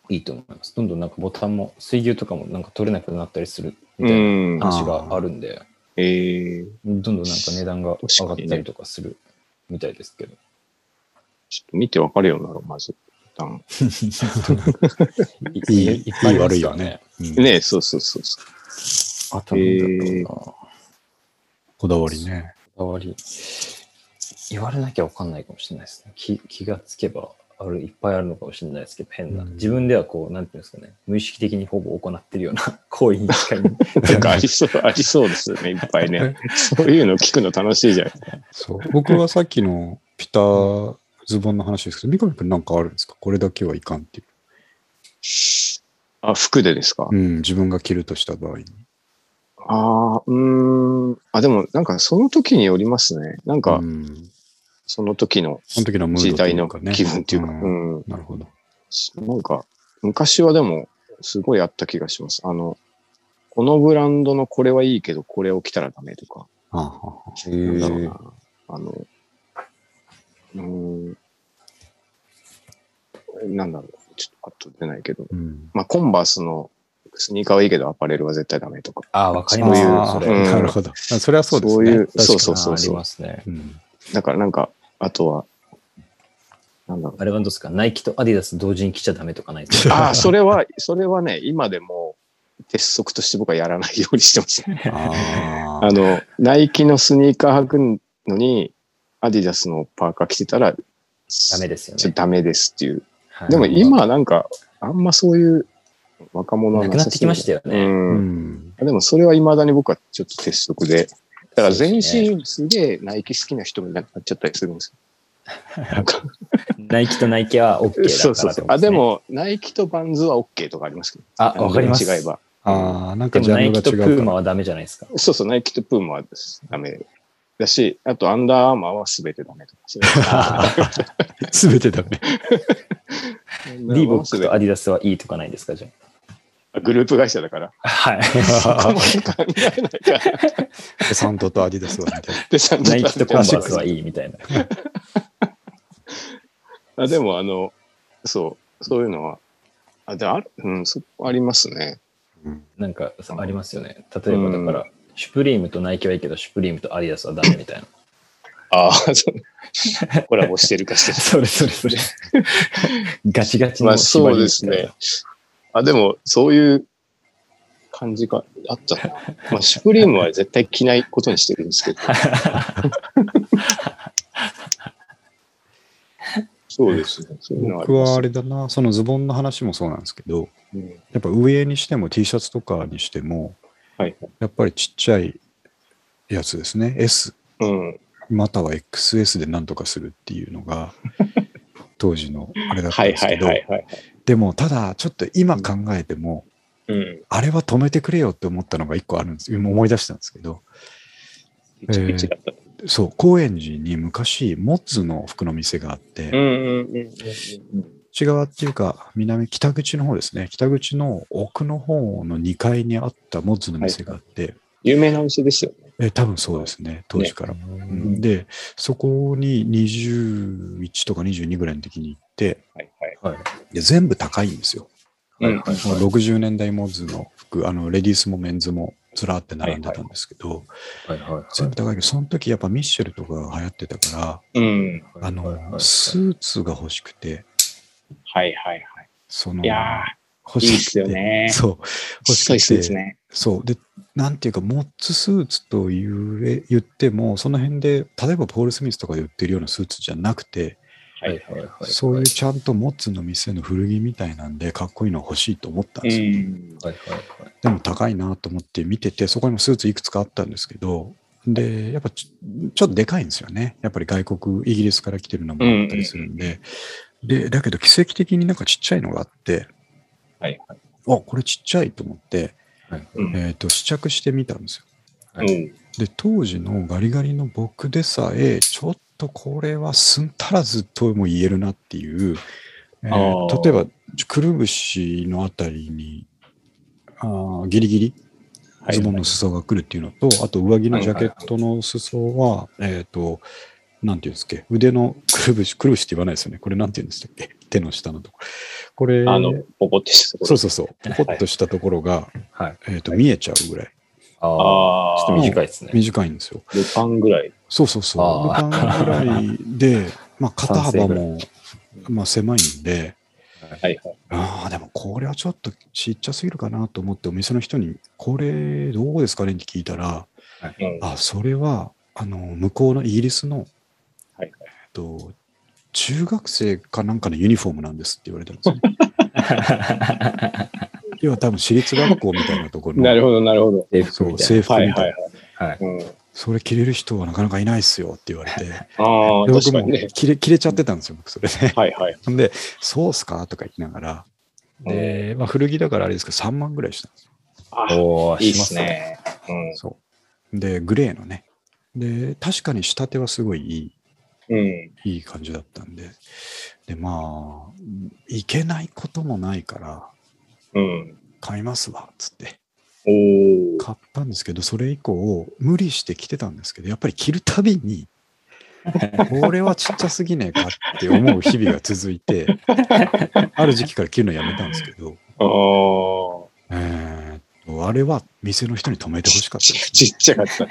いいと思います。どんどんなんかボタンも、水牛とかもなんか取れなくなったりするみうたいな話があるんで、えー、どんどんなんか値段が上がったりとかするみたいですけど。ちょっと見てわかるようになろう、まず。ボタン いい、いいいっぱい悪いよねね。うんねそうそうそうそう。あとなんだろうな。ここだわりね。だわり。言われなきゃわかんないかもしれないですね。気気がつけばある、いっぱいあるのかもしれないですけど、変な。うん自分ではこう、なんていうんですかね、無意識的にほぼ行ってるような 行為に近い。なんかありそう、ありそうですよね、いっぱいね。そういうの聞くの楽しいじゃないですか。そう。僕はさっきのピターズボンの話ですけど、三上君なんかあるんですか？これだけはいかんっていう。あ、服でですか、うん、自分が着るとした場合に。ああ、うーん。あ、でもなんかその時によりますね。なんかうん、その時のその時の時代の。気分っていうか、んうん。なるほど。なんか、昔はでも、すごいあった気がします。あの、このブランドのこれはいいけど、これを着たらダメとか。はあはあはあなんだろうな。あの、うーん。なんだろう。ちょっとパッと出ないけど。うん。まあ、コンバースのスニーカーはいいけど、アパレルは絶対ダメとか。ああ、わかりますそれ。うんなるほど。あそれはそうですね。そういう確かにそうそうそうありますね。うんだからなんか、あとは、なんだろう。あれはどうですか？ナイキとアディダス同時に着ちゃダメとかないですか？ああ、それは、それはね、今でも鉄則として僕はやらないようにしてます。あ あの、ナイキのスニーカー履くのに、アディダスのパーカー着てたら、ダメですよね。ちょっとダメですっていう。はいでも今はなんか、あんまそういう若者はなくなってきましたよねう。うんん。でもそれは未だに僕はちょっと鉄則で。だから全身すげえナイキ好きな人になっちゃったりするんですよ。なんかナイキとナイキは OK だからそうそうそう。あ、でも、ナイキとバンズは OK とかありますけど。あ、わかります。違えば。ああ、なんでかジャンもナイキとプ。ーマはダメじゃないですか。そうそう、ナイキとプーマはダメだし、あとアンダーアーマーは全てダメとか。そういうすべてダメ。リーボックとアディダスはいいとかないですかじゃグループ会社だから。あ。はい。そこまで考えないから。デサントとアディダスはみたいな。で、ちゃんナイキとコンバースははいいみたいな。あでも、あの、そう、そういうのは、あ、である、うん、そありますね。うんなんかさありますよね。例えばだから、シュプリームとナイキはいいけど、シュプリームとアディダスはダメみたいな。ああ、そうコラボしてるかしてる。それそれそれ。ガチガチまあの縛りそうですね。あ、でも、そういう感じがあったな。まあ、シュプリームは絶対着ないことにしてるんですけど。そうですね。そ僕はあれだな、そのズボンの話もそうなんですけど、うんやっぱ上にしても T シャツとかにしても、はい。やっぱりちっちゃいやつですね。S うん。または XS でなんとかするっていうのが、当時のあれだったはいはいんですけど、はいはい。でもただちょっと今考えても、うん。あれは止めてくれよって思ったのが一個あるんです。今思い出したんですけど、ちょっと違った。そう、高円寺に昔、モッズの服の店があって、内側っていうか、南、北口の方ですね。北口の奥の方の2階にあったモッズの店があって、有名なお店ですよね。え多分そうですね、当時から。うんで、そこに21とか22ぐらいの時に行って、はいはい。はい。で全部高いんですよ。うんはい60年代モッズの服、あの、レディースもメンズもずらーって並んでたんですけど、はいはいはい。全部高いけど、その時やっぱミッシェルとかが流行ってたから、うん。あの、はいはいはいスーツが欲しくて、はいはいはい。その、いや欲ー、いいっすよね。そう、欲しくて、ですね。そう。で、なんていうか、モッツスーツと言え言っても、その辺で、例えばポール・スミスとかで売ってるようなスーツじゃなくて、はいはいはい。そういうちゃんとモッツの店の古着みたいなんで、かっこいいの欲しいと思ったんうですよ。ん。はいはいはい。でも高いなと思って見てて、そこにもスーツいくつかあったんですけど、で、やっぱちょちょっとでかいんですよね。やっぱり外国、イギリスから来てるのもあったりするんで。で、だけど奇跡的になんかちっちゃいのがあって、はいはい。あ、これちっちゃいと思って、はいうんえっ、と、試着してみたんですよ。はいうん。で、当時のガリガリの僕でさえ、ちょっとこれは寸足らずとも言えるなっていう、えー例えば、くるぶしのあたりに、あーギリギリはいズボンの裾が来るっていうのと、あと上着のジャケットの裾は、えっ、と、なんていうんですっけ、腕のくるぶし、くるぶしって言わないですよね。これなんて言うんでしたっけ？手の下のところ。これ、あの、ポコってしたところ。そうそうそう、ポコッとしたところが、はい。えっ、と、見えちゃうぐらいああ。ああ。ちょっと短いですね。短いんですよ。ルパンぐらい。そうそうそう。あルパンぐらいで、まあ肩幅三も、まあ狭いんで、はいはい。ああ、でもこれはちょっとちっちゃすぎるかなと思ってお店の人に、これどうですかねって聞いたら、うん。あ、それは、あの、向こうのイギリスの、はいえっと、中学生かなんかのユニフォームなんですって言われたんですよね。要は多分私立学校みたいなところの、なるほど、なるほど。制服そうみたい制服みたいな、はいはいはい。はい。うん。それ着れる人はなかなかいないっすよって言われて、ああ、で僕も確かにね。着れ着れちゃってたんですよ、僕それで。はいはい。ほんで、そうっすかとか言いながら、で、まあ、古着だからあれですけど、3万ぐらいしたんですよ。あおーいいっします。ね。うん。そう。で、グレーのね。で、確かに仕立てはすごいいい、うん。いい感じだったんで、で、まあ、いけないこともないから、うん。買いますわ、つって。おー。買ったんですけど、それ以降、無理して着てたんですけど、やっぱり着るたびに、これはちっちゃすぎねえかって思う日々が続いて、ある時期から着るのやめたんですけど、ああ。えーっと、あれは店の人に止めてほしかったです、ちっちゃかった。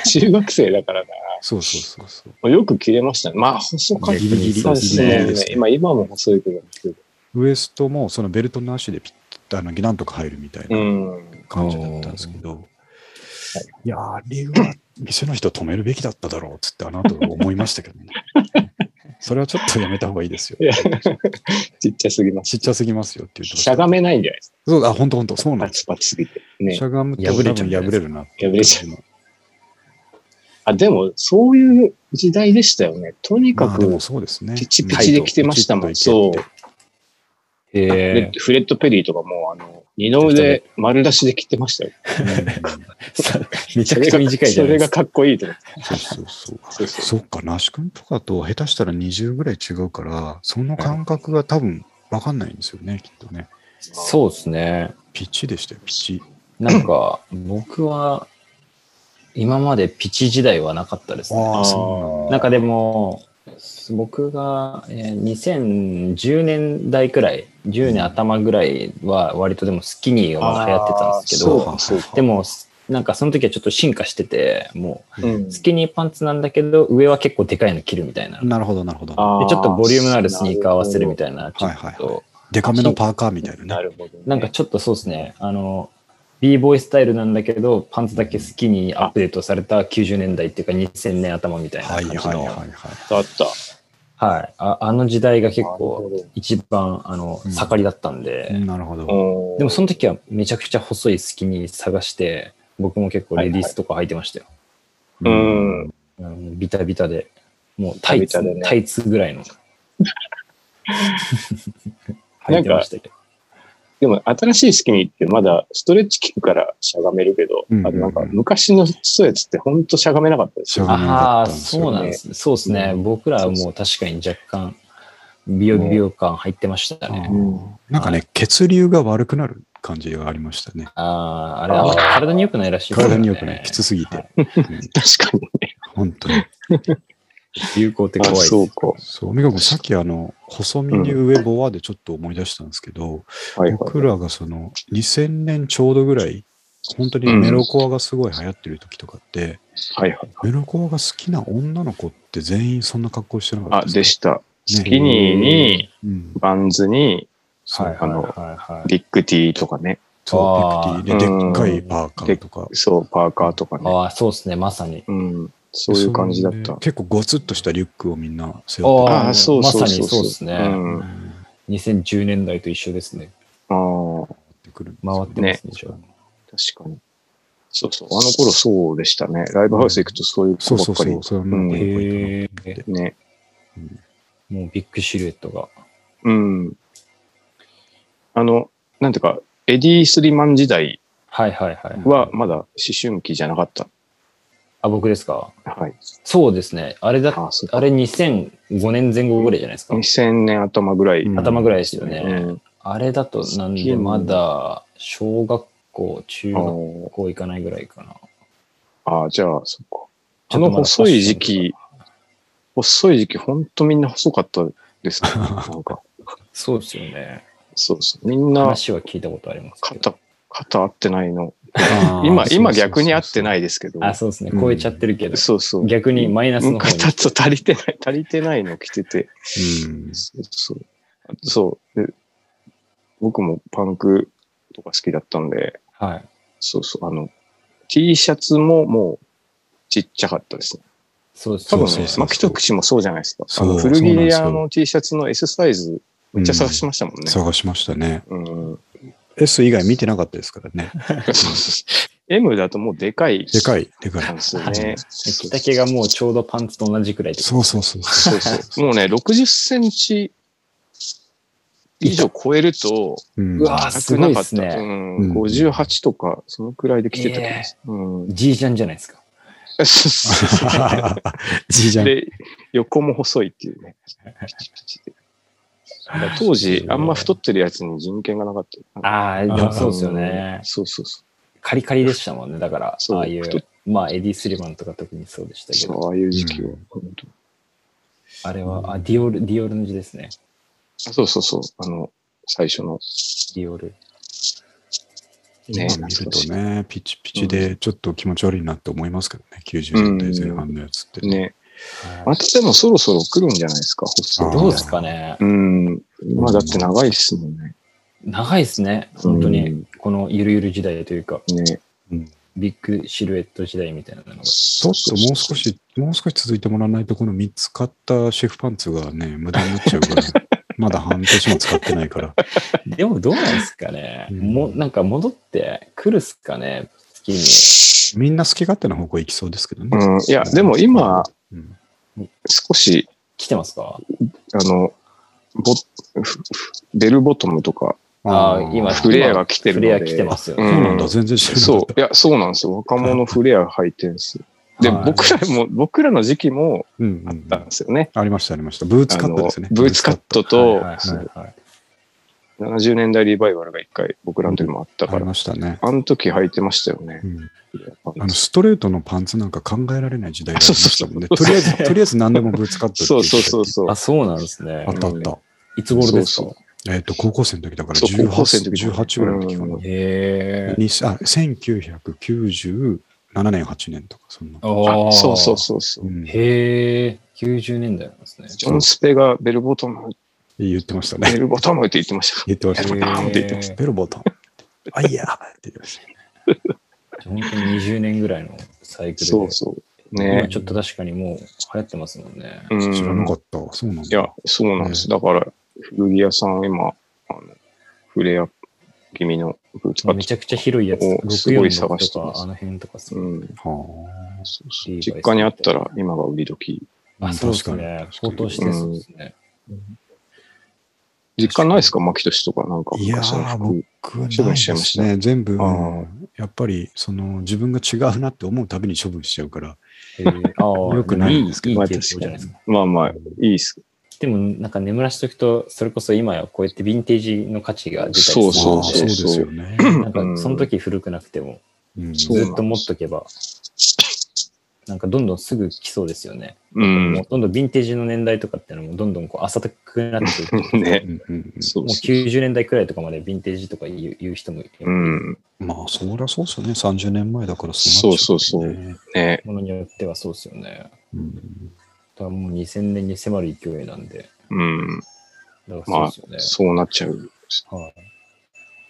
中学生だからそうそうそうそう。な。よく切れましたね。まあ、細かったギリギリそうですギリギリねですね。今、今も細いけど。ウエストもそのベルトなしでピッとあのなんとか入るみたいうなん感じだったんですけど、いやー、あれは店の人止めるべきだっただろうっつってあの後思いましたけどね。それはちょっとやめた方がいいですよちっちゃすぎます。ちっちゃすぎますよって言ってまし。ゃがめないんじゃないですか。そう、あ、本当本当そうなんです。パチパチすぎて。ねし。ゃがむと破れちゃう多分破れるなって破れちゃう。あ、でも、そういう時代でしたよね。とにかくまあでも、そうですね。ピチピチで着てましたもんピチッといけってへフレえッ。フレッド・ペリーとかも、あの、二の腕丸出しで着てましたよ。めちゃくちゃ短いじゃないですか。それがかっこいいと思って。そうそうそう。そうそうそっか、那須君とかと下手したら20ぐらい違うから、その感覚が多分分かんないんですよね、きっとね。そうですね。ピチでしたよ、ピチ。なんか、僕は、今までピチ時代はなかったですね。なんかでも、僕が、えー2010年代くらい、10年頭ぐらいは割とでもスキニーが流行ってたんですけど、でも、なんかその時はちょっと進化してて、もうスキニーパンツなんだけど、上は結構でかいの着るみたいな。なるほど、なるほど。でちょっとボリュームのあるスニーカー合わせるみたいな、ちょはいはいっと、デカめのパーカーみたいなね。なるほどね。なんかちょっとそうですね、あの、b ボーイスタイルなんだけど、パンツだけスキニーアップデートされた90年代っていうか2000年頭みたいなはい感じの、はいはいはい。あった。はい。ああの時代が結構一番あのうん盛りだったんで、なるほど。うんでもその時はめちゃくちゃ細いスキニー探して、僕も結構レディースとか履いてましたよ。うん。うんビタビタで、もうタイツ、ビタビタでねタイツぐらいの。履いてましたけど。でも、新しいスキニーってまだストレッチ効くからしゃがめるけど、うんうんうんあとなんか昔のストレッチってほんとしゃがめなかったですよね。ああ、そうなんですね。そうですね。僕らはもう確かに若干、ビヨビヨ感入ってましたね。うんなんかね、血流が悪くなる感じがありましたね。ああ、あれ、あんま体に良くないらしいですよね体に良くない。きつすぎて。う ん確かにね。本当に。流行ってあ、怖いです。そうか。そう、美香君、さっきあの、細身に上ボアでちょっと思い出したんですけど、はいはい。僕らがその2000年ちょうどぐらい本当にメロコアがすごい流行ってる時とかって、はいはい。メロコアが好きな女の子って全員そんな格好してなかった？あ、でしした。スキニーに、うん。バンズに、はいはいはいはい。ビッグティーとかね。そう、ビクティでうんでっかいパーカーとか。そう、パーカーとかね。ああ、そうですね、まさに。うん。そういう感じだった。結構ゴツッとしたリュックをみんな背負ってあああ、そうそうそうまさにそうですねうん。る2010年代と一緒ですね。ああ、ってくる回ってますね、じゃあ確かに。そうそう。あの頃そうでしたね。ライブハウス行くとそういうそう子ばっかりそうそう。。それはなんかへやっぱりえ。ね。もうビッグシルエットが。うん。あの、なんていうか、エディ・スリマン時代はいはいはい。はまだ思春期じゃなかった？あ、僕ですか？はい。そうですね。あれだ、あそうあれ2005年前後ぐらいじゃないですか。2000年頭ぐらい。うん頭ぐらいですよね。うんあれだとなんでまだ小学校、中学校行かないぐらいかな。ああ、じゃあ、そっか。あの細い時期、細い時期、ほんとみんな細かったですね。なんか、そうですよね。そうそう。みんな話は聞いたことありますけど。肩、肩合ってないの。今、今逆に合ってないですけど。あ、そうですね。うん超えちゃってるけど。そうそう。逆にマイナスの方に。肩と足りてない、足りてないの着てて。うん。そうそう。そう。で僕もパンクとか好きだったん。で、はい。そうそう。あの、T シャツももうちっちゃかったですね。そうです多分ねそうそう、そうマキトクシもそうじゃないですか。あの古着屋の T シャツの S サイズ、めっちゃ探しましたもん。ね。探しましたね。うん。S 以外見てなかったですからね。M だともうでかい。でかい、でかいなん。ですよね。着丈がもうちょうどパンツと同じくらいそうそうそう。そうそう。もうね、60センチ以上超えると、うんうわ高くなかった。すごいっすねうん。うん58とか、そのくらいで着てた気がする。うん。じいちゃんじゃないですか。じいちゃん。で、横も細いっていうね。当時、あんま太ってるやつに人権がなかった。ああ、でもそうですよね。そうそうそカリカリでしたもんね。だから、そうああいう、まあ、エディ・スリマンとか特にそうでしたう。けど、そう、ああいう時期は。あれは、あ、ディオール、ディオールの字ですね。あそうそうそう。あの、最初の。ディオール。ね今見るとね、ピチピチでちょっと気持ち悪いなって思いますけどね、90年代前半のやつって。ね。はまたでもそろそろ来るんじゃないですか、どうですかね？うん。今だって長いっすもんね。長いですね。本当うにん、このゆるゆる時代というか、ね。うんビッグシルエット時代みたいなのが。ちょっともう少し、もう少し続いてもらわないと、この3つ買ったシェフパンツがね、無駄になっちゃうから、まだ半年も使ってないから。でもどうなんですかね？うんもう、なんか戻ってくるっすかね？好きに。みんな好き勝手な方向行きそうですけどね。うん。いや、でも今、うん少し、来てますか？あの、ボベルボトムとか、あー今フレアが来てるので。フレア来てますよね。そうなんだ、全然知らなかっそう。いや、そうなんですよ。若者フレア履いてんすよ。で、はい僕らも、僕らの時期もあったんですよね。ありました、ありました。ブーツカットですねブーツカットと、はいはいはいはい70年代リバイバルが一回僕らの時もあったありから、ましたね。あの時履いてましたよねう。んあのストレートのパンツなんか考えられない時代がありましたもんね。そうそうそうとりあえず、とりあえず何でもブーツカットってそうそうそうそうあ、。そうなんですねあ。ったあった。いつ頃ですか？そうそえっと、高校生の時だからそう高校生の18時18ぐらいの時かなうん。へえ。にあ1997年、8年とか、そんな。ああそうそうそうそうう。んへえ、90年代なんですね。ジョン・スペがベルボトム、言ってましたベね。ルボトムって言ってました。言ってましたベルボトムって言ってましへーベロボトン。あ、いやーって言ってました。本当に20年ぐらいのサイクルで。そうそう。今ねちょっと確かにもう流行ってますもんね。うん。知らなかったわ。そうなんだ。いや、そうなんです。だから、古着屋さん、今、あの、フレア気味のブーツめちゃくちゃ広いやつ。おすごい探646とか、してますあの辺とかさト。うん。はそうそう実家にあったら、今が売り時。あ、そうです確ね。かに高騰してそうですね。実家ないですか？牧俊とか、なんかあ。いや昔のー、服。僕はない処分しちゃいましたですね。全部、やっぱり、その、自分が違うなって思うたびに処分しちゃうから。へーああ、よくないいい、いいんですけど傾向じゃないですか。まあまあ、いいっす。でも、なんか眠らしておくと、それこそ今やこうやってヴィンテージの価値が出たりするそうそうまあそうですよね。なんか、その時古くなくても、ずっと持っとけば、なんかどんどんすぐ来そうですよね。うんもう。どんどんヴィンテージの年代とかっていうのもどんどんこう浅くなってくるとね。もうそうそう。90年代くらいとかまでヴィンテージとか言う言う人もいる、うん。まあ、そりゃそうですよね。30年前だからそうそうそうなっちゃねね。ものによってはそうですよね。うんだからもう2000年に迫る勢いなんで。うん。だからそうですよね。そうなっちゃう。はい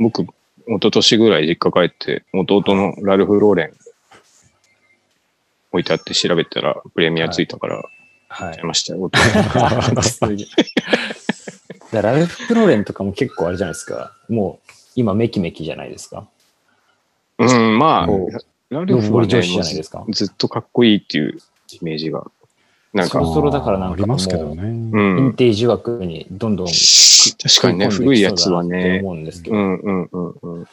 僕、一昨年ぐらい実家帰って、弟のラルフ・ローレン置いてあって調べたらプレミアついたから、はい買い。ましたよ。だラルフ・プローレンとかも結構あれじゃないですか。もう今メキメキじゃないですか。うん、まあこ、ラルフはね上り調子じゃないですか。ずっとかっこいいっていうイメージが。なんか、そろそろだからなんかありますけどね。うヴィンん。テージ枠にどんどん確かにね、古いやつはね。思うんですけど、うんうんうんうん。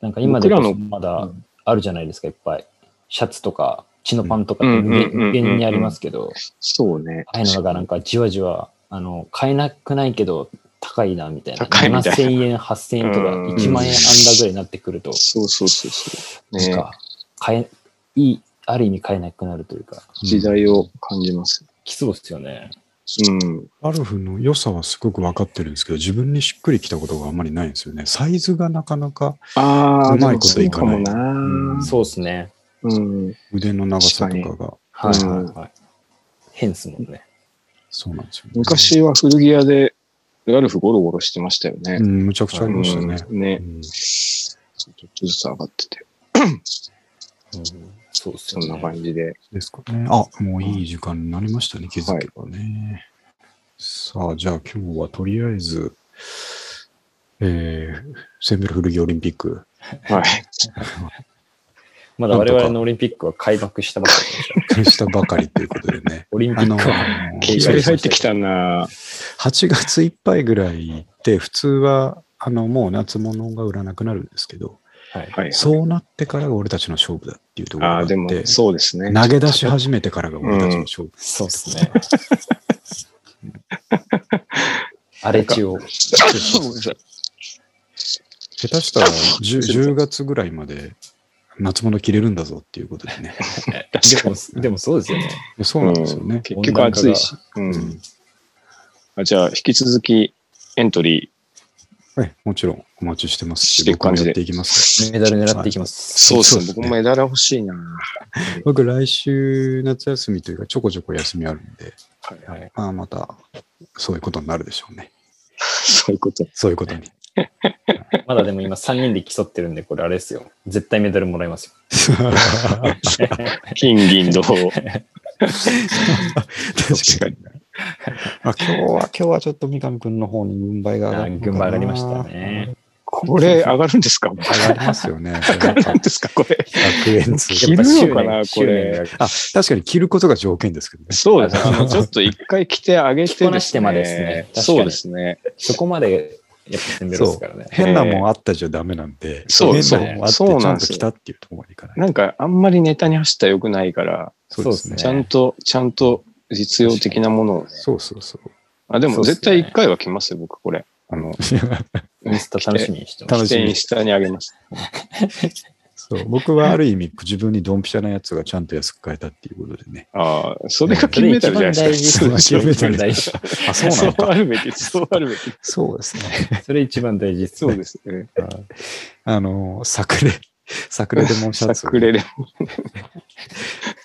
なんか今でこ僕らのそまだあるじゃないですか、いっぱい。シャツとか、チノパンとかうん無限にありますけど、そうね。ああいうのがなんかじわじわ、あの、買えなくないけど高いなみたいな。高いな7000円、8000円とかうん1万円アンダーぐらいになってくると、そうそうそうそう。ねなんか、買え、いい、ある意味買えなくなるというか、時代を感じます。来そうですよね。うん。アルフの良さはすごく分かってるんですけど、自分にしっくりきたことがあんまりないんですよね。サイズがなかなかああ、うまいこといかない。そうですね。うん。腕の長さとかが、はいうんはいはい。変っすもんね。そうなんですよね。昔は古着屋でラルフゴロゴロしてましたよねう。ん、むちゃくちゃありましたね。うんねう。んちょっとずつ上がってて。うん、そうですそんな。感じで。ですかね。あ、もういい時間になりましたね、気づけばね。さあ、じゃあ今日はとりあえず、えー、センベル古着オリンピック。はい。まだ我々のオリンピックは開幕したばかりでしょ。したばかりということでね。オリンピックは、気合入ってきたな8月いっぱいぐらいって、普通は、あの、もう夏物が売らなくなるんですけど、はい。はい。そうなってからが俺たちの勝負だっていうところがああ、あって、でも、そうですね。投げ出し始めてからが俺たちの勝負。そうですね。荒れ地を。下手したら 10, 10月ぐらいまで夏物着れるんだぞっていうことでね。でも、でもそうですよね。そうなんですよね。うん結局暑いし。う。うんんあじゃあ、引き続きエントリー。はい、もちろんお待ちしてますし、していく感じで僕もやっていきますからメダル狙っていきます。そうですね。そうですね僕もメダル欲しいな 僕来週夏休みというかちょこちょこ休みあるんで、はいはい。まあまたそういうことになるでしょうね。そういうこと。そういうことに。まだでも今3人で競ってるんで、これあれですよ。絶対メダルもらえますよ。金、銀、銅。確かに。まあ、今日は、今日はちょっと三上くんの方に軍配が上があるのかな軍配上がりました。ね。これ上がるんですか？上がりますよね。上がるんですか？これ。100円通着るのかな？これ。があ、確かに着ることが条件ですけどね。そうですね。ちょっと一回着てあげて着こなしてまでですねそうですね。そこまで、やっぱセンベロですからね。変なもんあったじゃダメなんで、そう変なもんあってちそうゃんとなんですよ着たっていうところまでいかない。なんか、あんまりネタに走ったら良くないから、そうですね。ちゃんと、ちゃんと実用的なものをね。そうそうそう。あ、でも絶対一回は着ますよ、僕、これ。あの、インスタ楽しみにしてます。楽しみ着てインスタにあげます。そう僕はある意味自分にドンピシャなやつがちゃんと安く買えたっていうことでね。ああ、それが金メダルじゃないですか。それ一番大事それ一番大事。あ、そうなそうのか。あるべき、そうあるべき。そうですね。それ一番大事です。そうですね。あの、サクレ、サクレレモンシャツ。サクレレ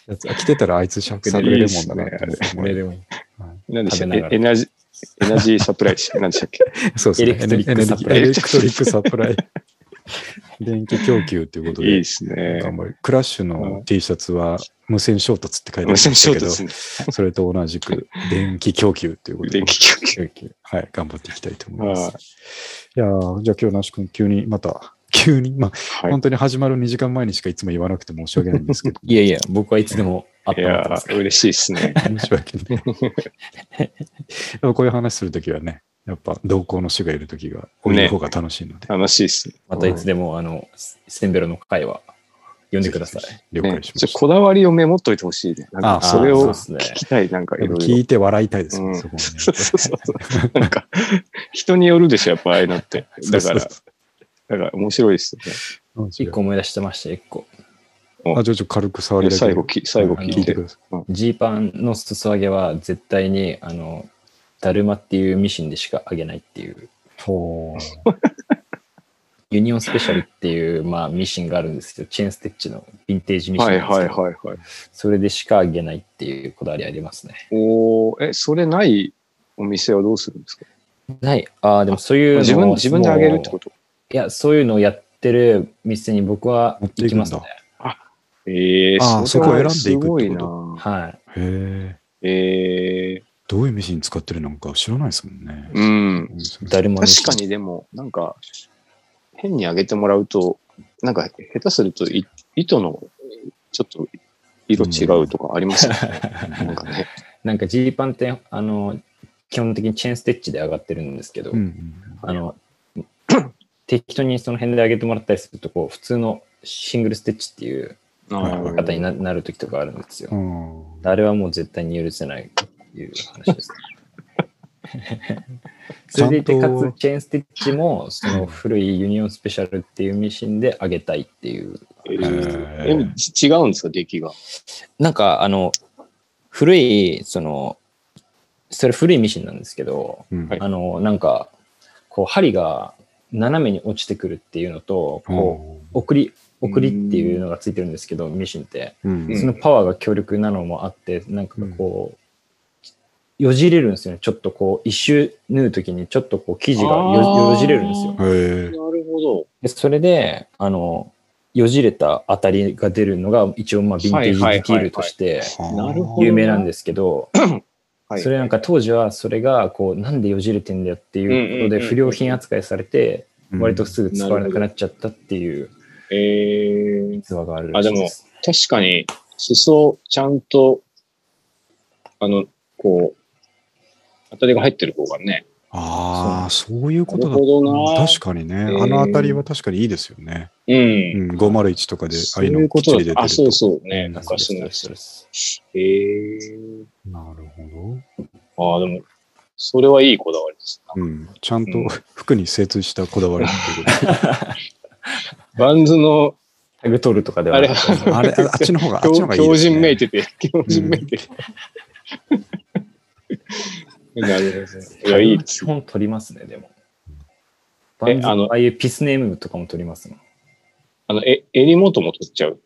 やつ着てたらあいつシャサクレレモンだなって思っ何でしたっけ？エナジー、エナジーサプライでした何でしたっけ？そうですね。エレクトリックサプライエレクトリックサプライ。電気供給ということで。いいですね。クラッシュの T シャツは無線衝突って書いてあるんですけど。それと同じく 電気供給ということで電、気供給。はい、頑張っていきたいと思いはます。いやーじゃあ今日、那須君、急にまた、急に、まあ、い。本当に始まる2時間前にしかいつも言わなくて申し訳ないんですけど、いやいや、僕はいつでもあっいたまってますやー、嬉しいですね。申し訳ない。でもこういう話するときはね、やっぱ同行の死がいるときが、多い方が楽しいので、楽しいですね。またいつでも、あの、ステンベロの会は呼んでください。了ね解しました。ちょこだわりをメモっといてほしいね。あそれを聞きたい、なんかいろいろ。聞いて笑いたいですね、うんそね。そうそうそうそう。なんか、人によるでしょ、やっぱああいうのって。だから、だから面白いですよね。一個思い出してました、一個。あ、じゃあちょっと軽く触りだけ。最後き、最後聞いて。ください。ジーパンの裾上げは絶対に、あの、だるまっていうミシンでしか上げないっていう、ほユニオンスペシャルっていう、まあ、ミシンがあるんですけど、チェーンステッチのヴィンテージミシンですけど、はいはいはい。それでしか上げないっていうこだわりありますね。おーえ、それないお店はどうするんですか？ない。ああ、でもそういうのを自分、自分であげるってこと？いや、そういうのをやってる店に僕は行きますね持って。ええあーそこを選んでいくってこと？すごいな。はい。う。へえ。ええどういうミシン使ってるのか知らないですもんね。うん。誰も確かにでも、なんか、変にあげてもらうと、なんか、下手するとい、糸の、ちょっと、色違うとかありますよね。なんかね。なんかジーパンって、あの、基本的にチェーンステッチで上がってるんですけど、うんあの、適当にその辺で上げてもらったりすると、こう、普通のシングルステッチっていう方にななる時とかあるんですよう。ん。あれはもう絶対に許せないいう話です。それでいて、かつチェーンステッチも、その古いユニオンスペシャルっていうミシンで上げたいっていう。えへー違うんですか、出来が？なんか、あの、古い、その、それ古いミシンなんですけど、うんはいあの、なんか、こう、針が斜めに落ちてくるっていうのと、こう、送り、送りっていうのがついてるんですけど、ミシンって。うんうんそのパワーが強力なのもあって、なんかこう、よじれるんですよね。ちょっとこう、一周縫うときにちょっとこう、生地がよじれるんですよ。なるほど。でそれで、あの、よじれた当たりが出るのが一応、まあ、ヴィンテージディティールとして有名なんですけど、はい。それなんか当時はそれがこう、なんでよじれてんだよっていうことで不良品扱いされて、うん割とすぐ使われなくなっちゃったっていうえー、逸話があるらしいです。確かに、裾、ちゃんと、あの、こう、当たりが入ってる方がね。ああ、そういうことだなるほどな確かにね。ーあのあたりは確かにいいですよね。うん。うん、501とかで、あそういあいうのうことだきっちり出てると。あ、そうそうね。うんなんかそうですえー、なるほああ、でも、それはいいこだわりです。ど。うん。ちゃんとうん服に精通したこだわりっていうこと バンズの、タグ取るとかではあれあれ、あ あっちの方が、あっちの方がいいね。靭めいてて、強靭めいてて。なるほど。いや、いいです基。本取りますね、でも。えバンズあのああいうピスネームとかも取りますもん。あの、え、襟元も取っちゃう？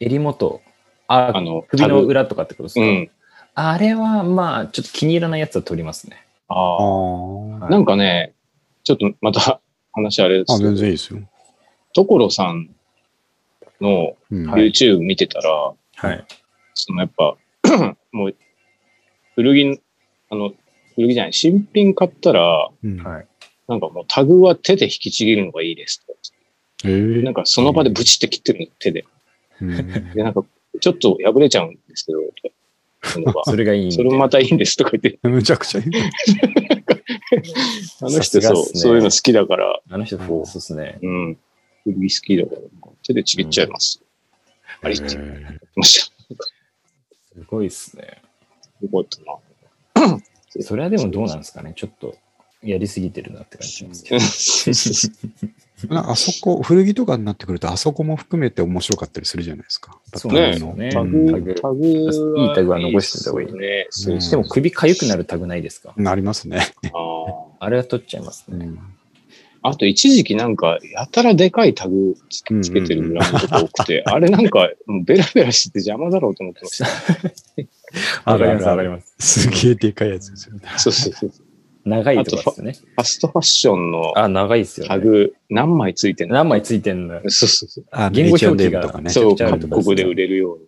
襟元、ああの、首の裏とかってことですか、うん。あれはまあ、ちょっと気に入らないやつは取りますね。あああ。あ。なんかね、ちょっとまた話あれですあ、けど全然いいですよ。所さんのうん。はい YouTube 見てたら、はい。そのやっぱ、もう、古着、あの、古着じゃない、新品買ったら、うんはい。なんかもうタグは手で引きちぎるのがいいですと。えーなんかその場でブチって切ってるの、手で。うんで、なんか、ちょっと破れちゃうんですけど、その場 それがいいそれもまたいいんですとか言って、むちゃくちゃいい。あの人そう、ねそういうの好きだから、あの人、そうですね。うん。古着好きだから、手でちぎっちゃいます。ありって。すごいですね。よかったな。それはでもどうなんですかね。ちょっとやりすぎてるなって感じしますけど。あそこ、古着とかになってくると、あそこも含めて面白かったりするじゃないですか。そうなんですよね。タうんグ、タグはいいタグは残してた方がいいね。でも首かゆくなるタグないですか？なりますね。あれは取っちゃいますね。あと一時期なんか、やたらでかいタグつけつけてるブランドとか多くて、あれなんか、もうベラベラしてて邪魔だろうと思ってました。わかります、わかります。すげえでかいやつですよね。そうそうそう。フ長いとかですね。ァストファッションのあ、長いですよね。タグ何枚ついてんの？何枚ついてんのそうそうそう。あ言語表記が H&M とかね。そう、各国で売れるように。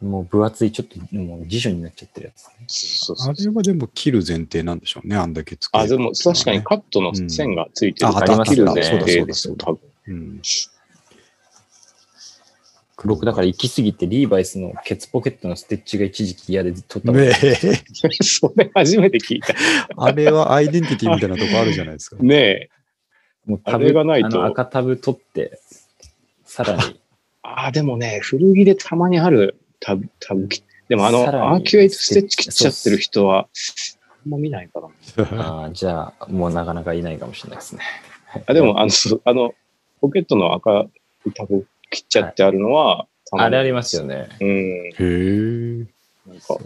もう分厚い、ちょっともう辞書になっちゃってるやつね。そうそうそうあれはでも切る前提なんでしょうね、あんだけ作るあ、でも確かにカットの線がついてる。うんあありますよね切る前提ですよ、そう多分。うん。僕だから行き過ぎてリーバイスのケツポケットのステッチが一時期嫌で取ったねえ、それ初めて聞いた。あれはアイデンティティみたいなとこあるじゃないですか。ねえ。もうあれがないと赤タブ取って、さらに、ああ、でもね、古着でたまにあるタブ、タブ切でもあの、アーキュエイトステッチ切っちゃってる人は、あんま見ないかな。ああじゃあもうなかなかいないかもしれないですね。あ、でも、あの、あの、ポケットの赤いタブ切っちゃってあるのは、あれありますよね。うん。へえ。なんか、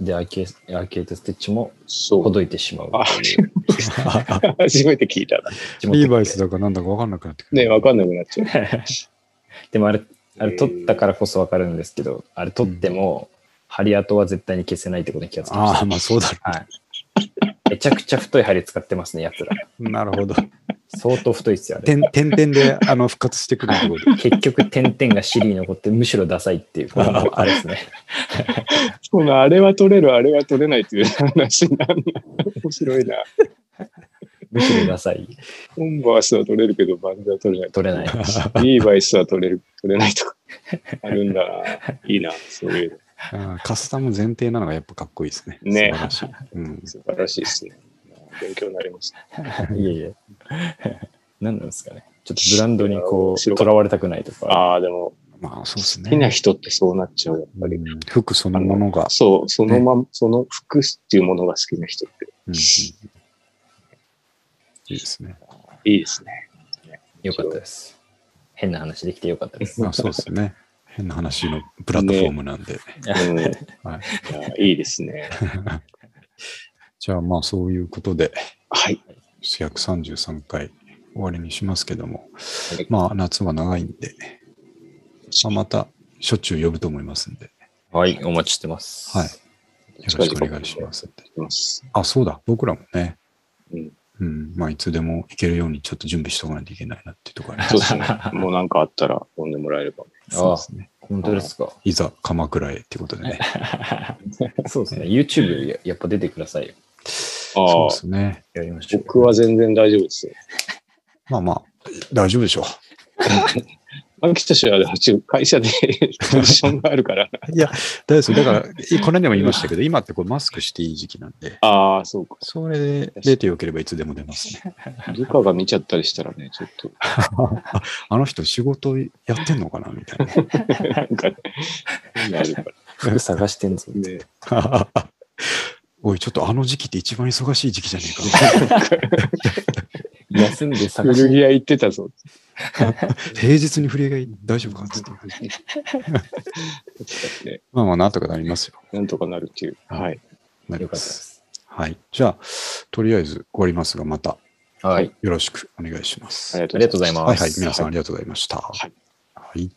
で、アーケーアーケードステッチも。ほどいてしまうう。初めて聞いたな。リーバイスだかなんだか分かんなくなってくる。ねわかんなくなっちゃう。でもあれ、あれ取ったからこそわかるんですけど、あれ取っても、針跡は絶対に消せないってことに気がつきましああ、まあそうだろた。はい。めちゃくちゃ太い針使ってますね、奴ら。う。なるほど。相当太いっすよ、あれ。点点々であの復活してくる。結局、点々が尻に残って、むしろダサいっていう、あれですね。そうな、あれは取れる、あれは取れないっていう話になるな。面白いな。むしろダサい。コンバースは取れるけど、バンドは取れない。取れない。リーバイスは取れる、取れないとか。あるんだな。いいな、そういうカスタム前提なのがやっぱかっこいいですね。ね素晴らしい。うん、素晴らしいですね。勉強になりました。いえいえ。何なんですかね。ちょっとブランドにこう、面白かった囚われたくないとか。ああ、でも、まあそうですね。好きな人ってそうなっちゃう、やっぱり。うん服そのものが。そう、そのまま、その服っていうものが好きな人ってうんうんいいですね。いいですね。よかったです。変な話できてよかったです。まあそうですね。変な話のプラットフォームなんで。うん、いはい、やいいですね。じゃあまあそういうことで、はい。133回終わりにしますけどもはい、まあ夏は長いんで、まあ、またしょっちゅう呼ぶと思いますんで、はい、お待ちしてます。はい。よろしくお願いします。ます。あ、そうだ、僕らもね、うん。うん、まあいつでも行けるようにちょっと準備しておかないといけないなっていうところありそうますですね。もうなんかあったら呼んでもらえれば。そうですね。本当ですか。いざ鎌倉へっていうことでね。そうですね。YouTube ややっぱ出てくださいよ。そうで、すね。やりましょう。僕は全然大丈夫ですよ。まあまあ、大丈夫でしょ秋田氏は会社でポジションがあるから。う。いや、大丈夫ですよ。だから、これでも言いましたけど、今ってこうマスクしていい時期なんで、ああ、そうか。それで出てよければいつでも出ますね。部下が見ちゃったりしたらね、ちょっと。あの人仕事やってんのかなみたいなんかね、あるか服探してんぞ。らね。な。おい、ちょっとあの時期って一番忙しい時期じゃねえか。休んで探古着し屋行ってたぞ。平日に振りが大丈夫か？っつって。ねまあまあ、なんとかなりますよ。なんとかなるっていう。はい。なりま。すす。はい。じゃあ、とりあえず終わりますが、またはい。よろしくお願いします。ありがとありがとうございます。はいはい。皆さんありがとうございました。はいはい